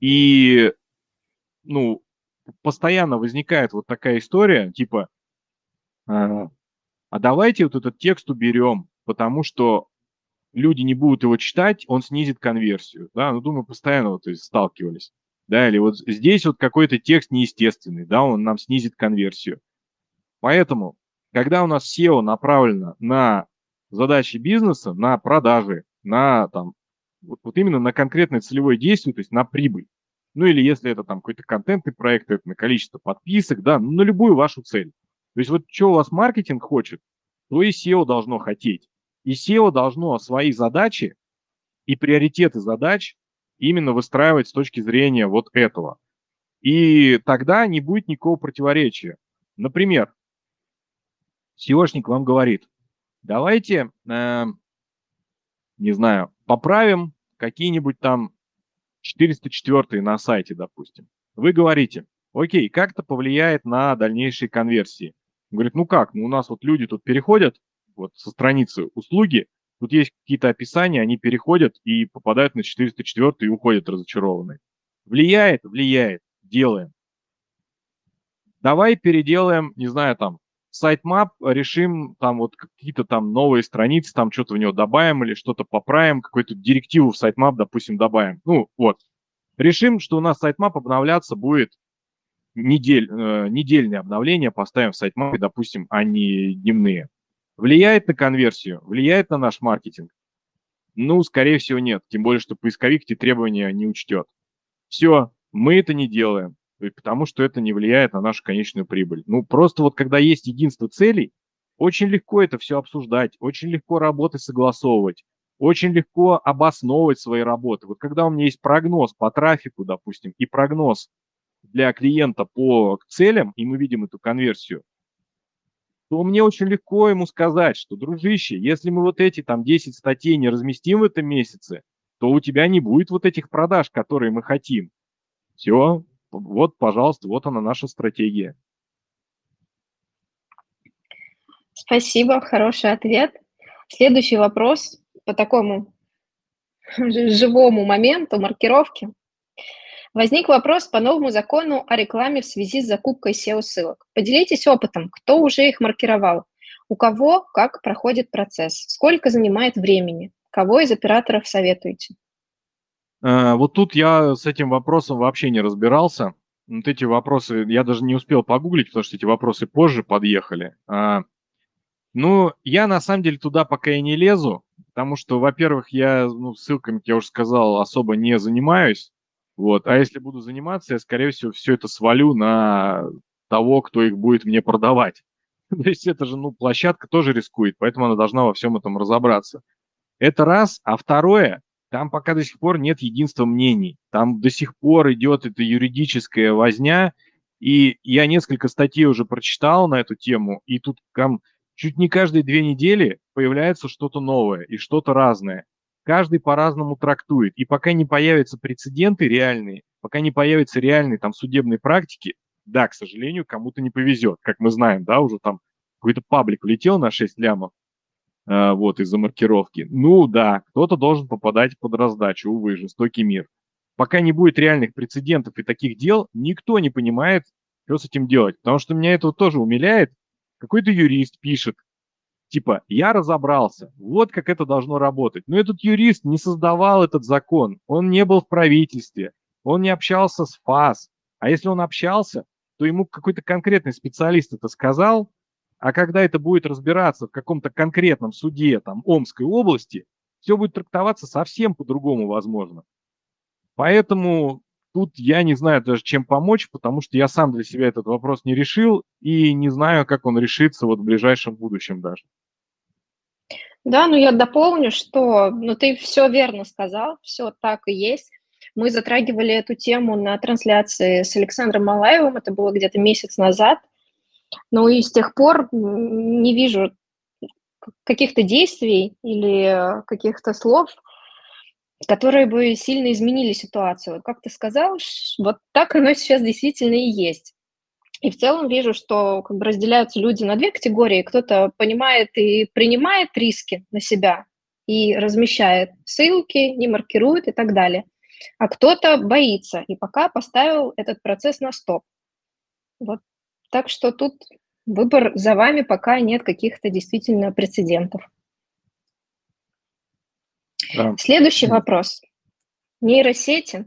и, ну, постоянно возникает вот такая история, типа, а, а давайте вот этот текст уберем, потому что люди не будут его читать, он снизит конверсию, да, ну, думаю, постоянно вот сталкивались, да, или вот здесь вот какой-то текст неестественный, да, он нам снизит конверсию. Поэтому, когда у нас SEO направлено на задачи бизнеса, на продажи, на там вот, вот именно на конкретное целевое действие, то есть на прибыль. Ну или если это там какой-то контентный проект, это на количество подписок, да, ну, на любую вашу цель. То есть вот что у вас маркетинг хочет, то и SEO должно хотеть. И SEO должно свои задачи и приоритеты задач именно выстраивать с точки зрения вот этого. И тогда не будет никакого противоречия. Например, SEOшник вам говорит, давайте, э, не знаю, поправим какие-нибудь там 404 на сайте, допустим. Вы говорите, окей, как это повлияет на дальнейшие конверсии? Он говорит, ну как, ну у нас вот люди тут переходят вот со страницы услуги, тут есть какие-то описания, они переходят и попадают на 404 и уходят разочарованные. Влияет? Влияет. Делаем. Давай переделаем, не знаю, там, sitemap решим, там вот какие-то там новые страницы, там что-то в него добавим или что-то поправим, какую-то директиву в sitemap, допустим, добавим. Ну, вот. Решим, что у нас sitemap обновляться будет недель, э, недельные обновления, поставим в sitemap е, допустим, а не дневные. Влияет на конверсию? Влияет на наш маркетинг? Ну, скорее всего, нет. Тем более, что поисковик эти требования не учтет. Все, мы это не делаем потому что это не влияет на нашу конечную прибыль. Ну, просто вот когда есть единство целей, очень легко это все обсуждать, очень легко работать, согласовывать, очень легко обосновывать свои работы. Вот когда у меня есть прогноз по трафику, допустим, и прогноз для клиента по целям, и мы видим эту конверсию, то мне очень легко ему сказать, что, дружище, если мы вот эти там 10 статей не разместим в этом месяце, то у тебя не будет вот этих продаж, которые мы хотим. Все, вот, пожалуйста, вот она наша стратегия. Спасибо, хороший ответ. Следующий вопрос по такому живому моменту маркировки. Возник вопрос по новому закону о рекламе в связи с закупкой SEO-ссылок. Поделитесь опытом, кто уже их маркировал, у кого как проходит процесс, сколько занимает времени, кого из операторов советуете? Э, вот тут я с этим вопросом вообще не разбирался. Вот эти вопросы я даже не успел погуглить, потому что эти вопросы позже подъехали. А, ну, я на самом деле туда пока и не лезу, потому что, во-первых, я ну, ссылками, я уже сказал, особо не занимаюсь. Вот. А если буду заниматься, я, скорее всего, все это свалю на того, кто их будет мне продавать. То есть это же, ну, площадка тоже рискует, поэтому она должна во всем этом разобраться. Это раз. А второе, там пока до сих пор нет единства мнений. Там до сих пор идет эта юридическая возня, и я несколько статей уже прочитал на эту тему, и тут там чуть не каждые две недели появляется что-то новое и что-то разное. Каждый по-разному трактует. И пока не появятся прецеденты реальные, пока не появятся реальные там судебные практики, да, к сожалению, кому-то не повезет. Как мы знаем, да, уже там какой-то паблик улетел на 6 лямов, вот, из-за маркировки. Ну да, кто-то должен попадать под раздачу, увы, жестокий мир. Пока не будет реальных прецедентов и таких дел, никто не понимает, что с этим делать. Потому что меня это тоже умиляет, какой-то юрист пишет, типа, я разобрался, вот как это должно работать. Но этот юрист не создавал этот закон, он не был в правительстве, он не общался с ФАС. А если он общался, то ему какой-то конкретный специалист это сказал, а когда это будет разбираться в каком-то конкретном суде там Омской области, все будет трактоваться совсем по-другому, возможно. Поэтому тут я не знаю даже, чем помочь, потому что я сам для себя этот вопрос не решил и не знаю, как он решится вот в ближайшем будущем даже. Да, ну я дополню, что ну, ты все верно сказал, все так и есть. Мы затрагивали эту тему на трансляции с Александром Малаевым, это было где-то месяц назад. Ну и с тех пор не вижу каких-то действий или каких-то слов, которые бы сильно изменили ситуацию. Вот как ты сказал, вот так оно сейчас действительно и есть. И в целом вижу, что как бы разделяются люди на две категории. Кто-то понимает и принимает риски на себя и размещает ссылки, не маркирует и так далее. А кто-то боится и пока поставил этот процесс на стоп. Вот. Так что тут выбор за вами, пока нет каких-то действительно прецедентов. Да. Следующий вопрос. Нейросети.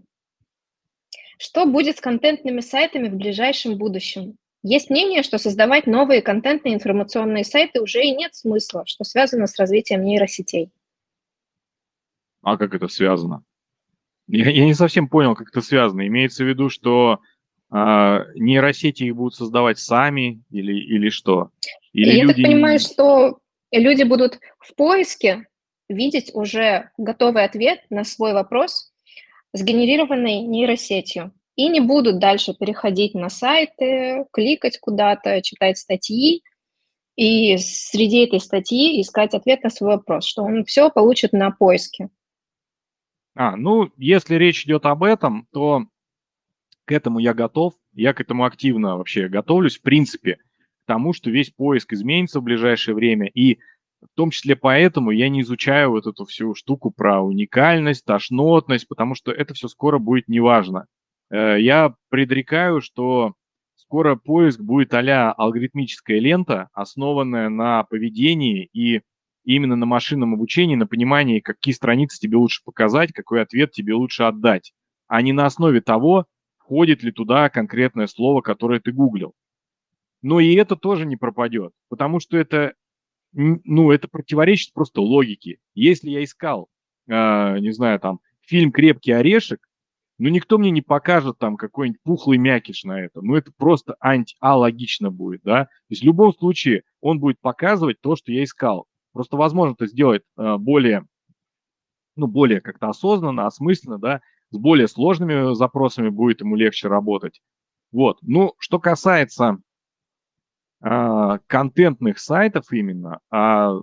Что будет с контентными сайтами в ближайшем будущем? Есть мнение, что создавать новые контентные информационные сайты уже и нет смысла, что связано с развитием нейросетей. А как это связано? Я, я не совсем понял, как это связано. Имеется в виду, что э, нейросети их будут создавать сами или, или что? Или я люди... так понимаю, что люди будут в поиске видеть уже готовый ответ на свой вопрос, сгенерированный нейросетью, и не будут дальше переходить на сайты, кликать куда-то, читать статьи, и среди этой статьи искать ответ на свой вопрос, что он все получит на поиске. А, ну, если речь идет об этом, то к этому я готов, я к этому активно вообще готовлюсь, в принципе, к тому, что весь поиск изменится в ближайшее время, и в том числе поэтому я не изучаю вот эту всю штуку про уникальность, тошнотность, потому что это все скоро будет неважно. Э, я предрекаю, что скоро поиск будет а алгоритмическая лента, основанная на поведении и именно на машинном обучении, на понимании, какие страницы тебе лучше показать, какой ответ тебе лучше отдать, а не на основе того, входит ли туда конкретное слово, которое ты гуглил. Но и это тоже не пропадет, потому что это ну, это противоречит просто логике. Если я искал, э, не знаю, там, фильм «Крепкий орешек», ну, никто мне не покажет там какой-нибудь пухлый мякиш на это. Ну, это просто анти-алогично будет, да. То есть в любом случае он будет показывать то, что я искал. Просто возможно это сделать э, более, ну, более как-то осознанно, осмысленно, да, с более сложными запросами будет ему легче работать. Вот. Ну, что касается а, контентных сайтов именно, а,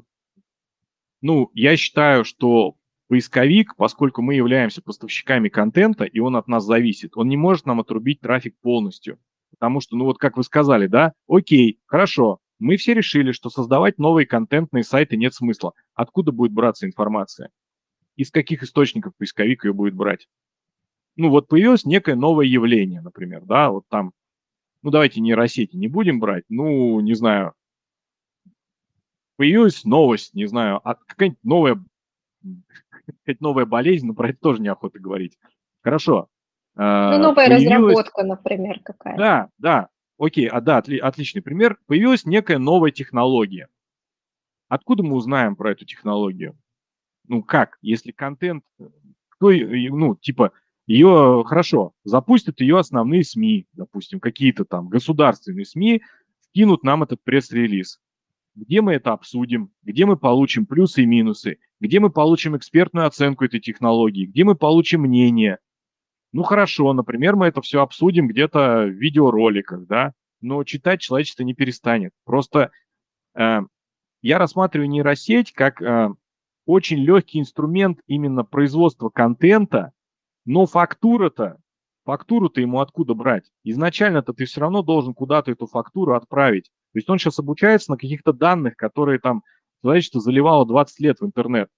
ну, я считаю, что поисковик, поскольку мы являемся поставщиками контента, и он от нас зависит, он не может нам отрубить трафик полностью. Потому что, ну вот как вы сказали, да, окей, хорошо, мы все решили, что создавать новые контентные сайты нет смысла. Откуда будет браться информация? Из каких источников поисковик ее будет брать? Ну вот появилось некое новое явление, например, да, вот там, ну давайте нейросети не будем брать, ну, не знаю, появилась новость, не знаю, какая-нибудь новая какая-то новая болезнь, но про это тоже неохота говорить. Хорошо. А, ну, новая появилась... разработка, например, какая Да, да. Окей, а да, отли- отличный пример. Появилась некая новая технология. Откуда мы узнаем про эту технологию? Ну как, если контент, кто, ну, типа, ее, хорошо, запустят ее основные СМИ, допустим, какие-то там государственные СМИ, скинут нам этот пресс-релиз. Где мы это обсудим, где мы получим плюсы и минусы, где мы получим экспертную оценку этой технологии, где мы получим мнение. Ну хорошо, например, мы это все обсудим где-то в видеороликах, да, но читать человечество не перестанет. Просто э, я рассматриваю нейросеть как э, очень легкий инструмент именно производства контента, но фактура-то, фактуру-то ему откуда брать? Изначально-то ты все равно должен куда-то эту фактуру отправить. То есть он сейчас обучается на каких-то данных, которые там человечество заливало 20 лет в интернет.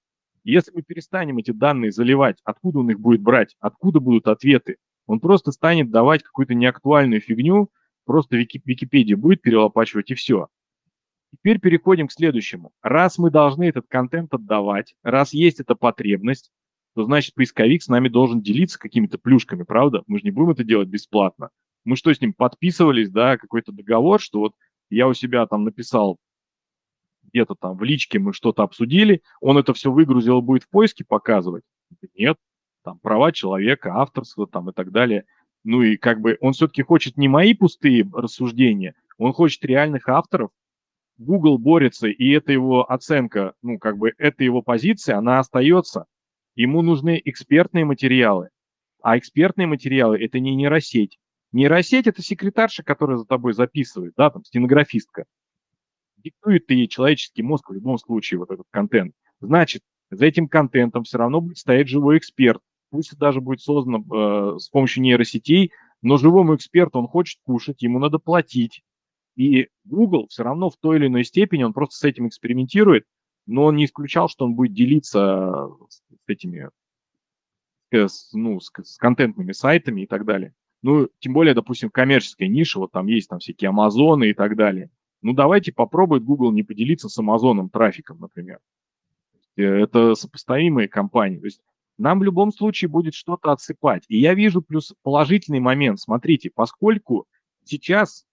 если мы перестанем эти данные заливать, откуда он их будет брать, откуда будут ответы? Он просто станет давать какую-то неактуальную фигню, просто Википедия будет перелопачивать и все. Теперь переходим к следующему. Раз мы должны этот контент отдавать, раз есть эта потребность, то значит поисковик с нами должен делиться какими-то плюшками, правда? Мы же не будем это делать бесплатно. Мы что с ним подписывались, да, какой-то договор, что вот я у себя там написал где-то там в личке мы что-то обсудили, он это все выгрузил и будет в поиске показывать? Нет, там права человека, авторство там и так далее. Ну и как бы он все-таки хочет не мои пустые рассуждения, он хочет реальных авторов. Google борется, и это его оценка, ну как бы это его позиция, она остается. Ему нужны экспертные материалы. А экспертные материалы – это не нейросеть. Нейросеть – это секретарша, которая за тобой записывает, да, там, стенографистка. Диктует ты ей человеческий мозг в любом случае вот этот контент. Значит, за этим контентом все равно будет стоять живой эксперт. Пусть даже будет создано э, с помощью нейросетей, но живому эксперту он хочет кушать, ему надо платить. И Google все равно в той или иной степени, он просто с этим экспериментирует, но он не исключал, что он будет делиться с этими, с, ну, с, с контентными сайтами и так далее. Ну, тем более, допустим, коммерческая ниша, вот там есть там всякие Амазоны и так далее. Ну, давайте попробует Google не поделиться с Амазоном трафиком, например. Э, это сопоставимые компании. То есть нам в любом случае будет что-то отсыпать. И я вижу плюс положительный момент. Смотрите, поскольку сейчас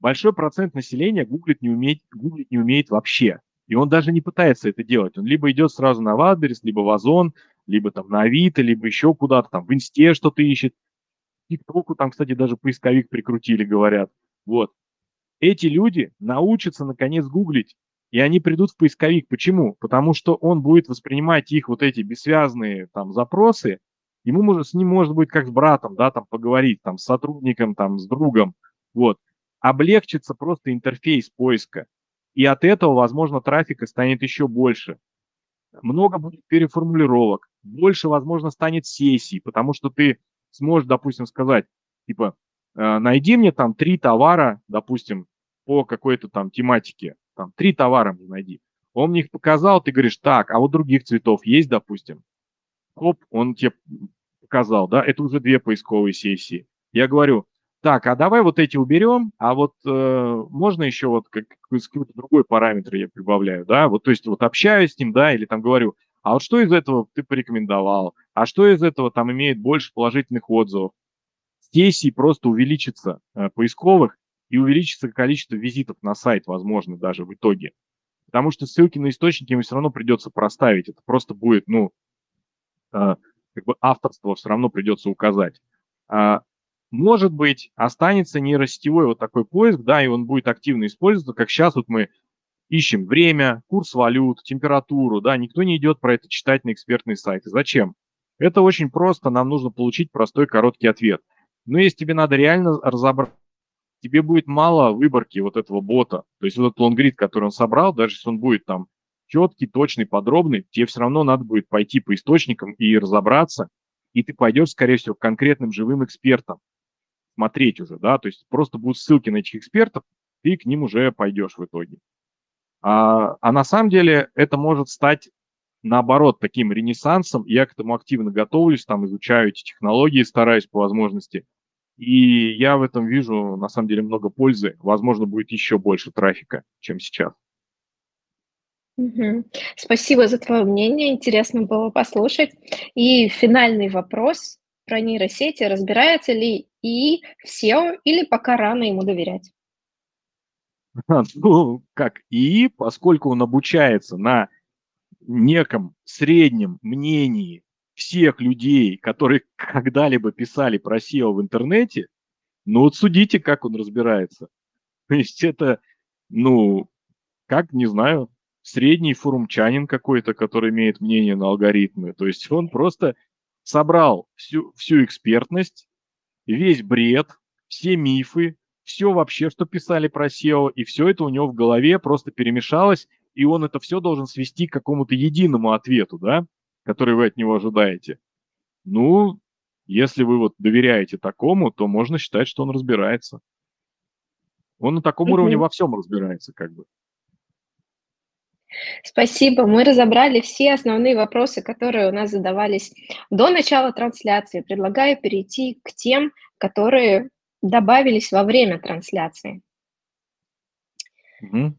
большой процент населения гуглить не умеет, гуглить не умеет вообще. И он даже не пытается это делать. Он либо идет сразу на Вадберис, либо в Озон, либо там на Авито, либо еще куда-то там в Инсте что-то ищет. ТикТоку там, кстати, даже поисковик прикрутили, говорят. Вот. Эти люди научатся, наконец, гуглить, и они придут в поисковик. Почему? Потому что он будет воспринимать их вот эти бессвязные там запросы, ему может, с ним может быть как с братом, да, там поговорить, там, с сотрудником, там, с другом, вот. Облегчится просто интерфейс поиска. И от этого, возможно, трафика станет еще больше. Много будет переформулировок, больше, возможно, станет сессий, потому что ты сможешь, допустим, сказать, типа, «Э, найди мне там три товара, допустим, по какой-то там тематике, там три товара мне найди. Он мне их показал, ты говоришь, так, а вот других цветов есть, допустим. Хоп, он тебе показал, да, это уже две поисковые сессии. Я говорю, так, а давай вот эти уберем, а вот э, можно еще вот как, какой-то другой параметр я прибавляю, да, вот то есть вот общаюсь с ним, да, или там говорю, а вот что из этого ты порекомендовал, а что из этого там имеет больше положительных отзывов. Сессий просто увеличится э, поисковых и увеличится количество визитов на сайт, возможно, даже в итоге. Потому что ссылки на источники ему все равно придется проставить. Это просто будет, ну, э, как бы авторство все равно придется указать. А, может быть, останется нейросетевой вот такой поиск, да, и он будет активно использоваться, как сейчас вот мы ищем время, курс валют, температуру, да, никто не идет про это читать на экспертные сайты. Зачем? Это очень просто, нам нужно получить простой короткий ответ. Но если тебе надо реально разобрать тебе будет мало выборки вот этого бота. То есть вот этот лонгрид, который он собрал, даже если он будет там четкий, точный, подробный, тебе все равно надо будет пойти по источникам и разобраться, и ты пойдешь, скорее всего, к конкретным живым экспертам смотреть уже, да, то есть просто будут ссылки на этих экспертов, ты к ним уже пойдешь в итоге. А, а на самом деле это может стать наоборот таким ренессансом. Я к этому активно готовлюсь, там изучаю эти технологии, стараюсь по возможности. И я в этом вижу на самом деле много пользы. Возможно, будет еще больше трафика, чем сейчас. Спасибо за твое мнение, интересно было послушать. И финальный вопрос про нейросети. Разбирается ли и в SEO или пока рано ему доверять? Ну, как и, поскольку он обучается на неком среднем мнении всех людей, которые когда-либо писали про SEO в интернете, ну вот судите, как он разбирается. То есть это, ну, как, не знаю, средний форумчанин какой-то, который имеет мнение на алгоритмы. То есть он просто собрал всю, всю экспертность, весь бред, все мифы, все вообще, что писали про SEO, и все это у него в голове просто перемешалось, и он это все должен свести к какому-то единому ответу, да, который вы от него ожидаете. Ну, если вы вот доверяете такому, то можно считать, что он разбирается. Он на таком уровне во всем разбирается, как бы. Спасибо. Мы разобрали все основные вопросы, которые у нас задавались до начала трансляции. Предлагаю перейти к тем, которые добавились во время трансляции. Угу.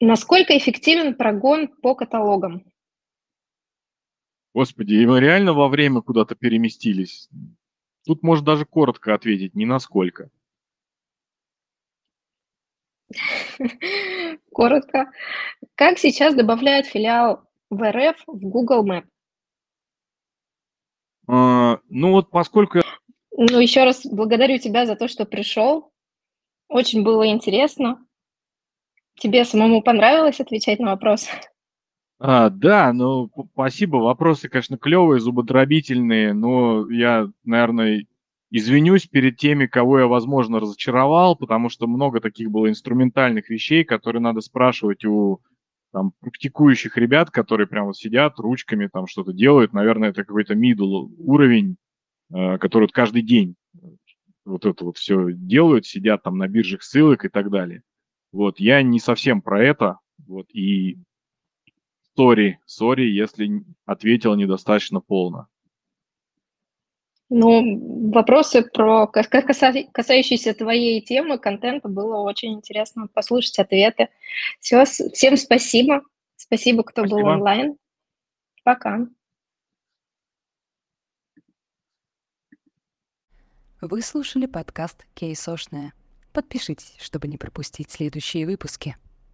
Насколько эффективен прогон по каталогам? Господи, и мы реально во время куда-то переместились. Тут можно даже коротко ответить, не насколько. Коротко. Как сейчас добавляют филиал в РФ в Google Map? А, ну вот поскольку... Ну еще раз благодарю тебя за то, что пришел. Очень было интересно. Тебе самому понравилось отвечать на вопросы? А, да, ну, спасибо. Вопросы, конечно, клевые, зуботробительные, но я, наверное, извинюсь перед теми, кого я, возможно, разочаровал, потому что много таких было инструментальных вещей, которые надо спрашивать у там, практикующих ребят, которые прямо вот сидят ручками, там что-то делают. Наверное, это какой-то middle уровень, э, который вот каждый день вот это вот все делают, сидят там на биржах ссылок и так далее. Вот, я не совсем про это, вот, и сори, сори, если ответил недостаточно полно. Ну, вопросы про касающиеся твоей темы, контента, было очень интересно послушать ответы. Все, всем спасибо. Спасибо, кто спасибо. был онлайн. Пока. Вы слушали подкаст «Кейсошная». Подпишитесь, чтобы не пропустить следующие выпуски.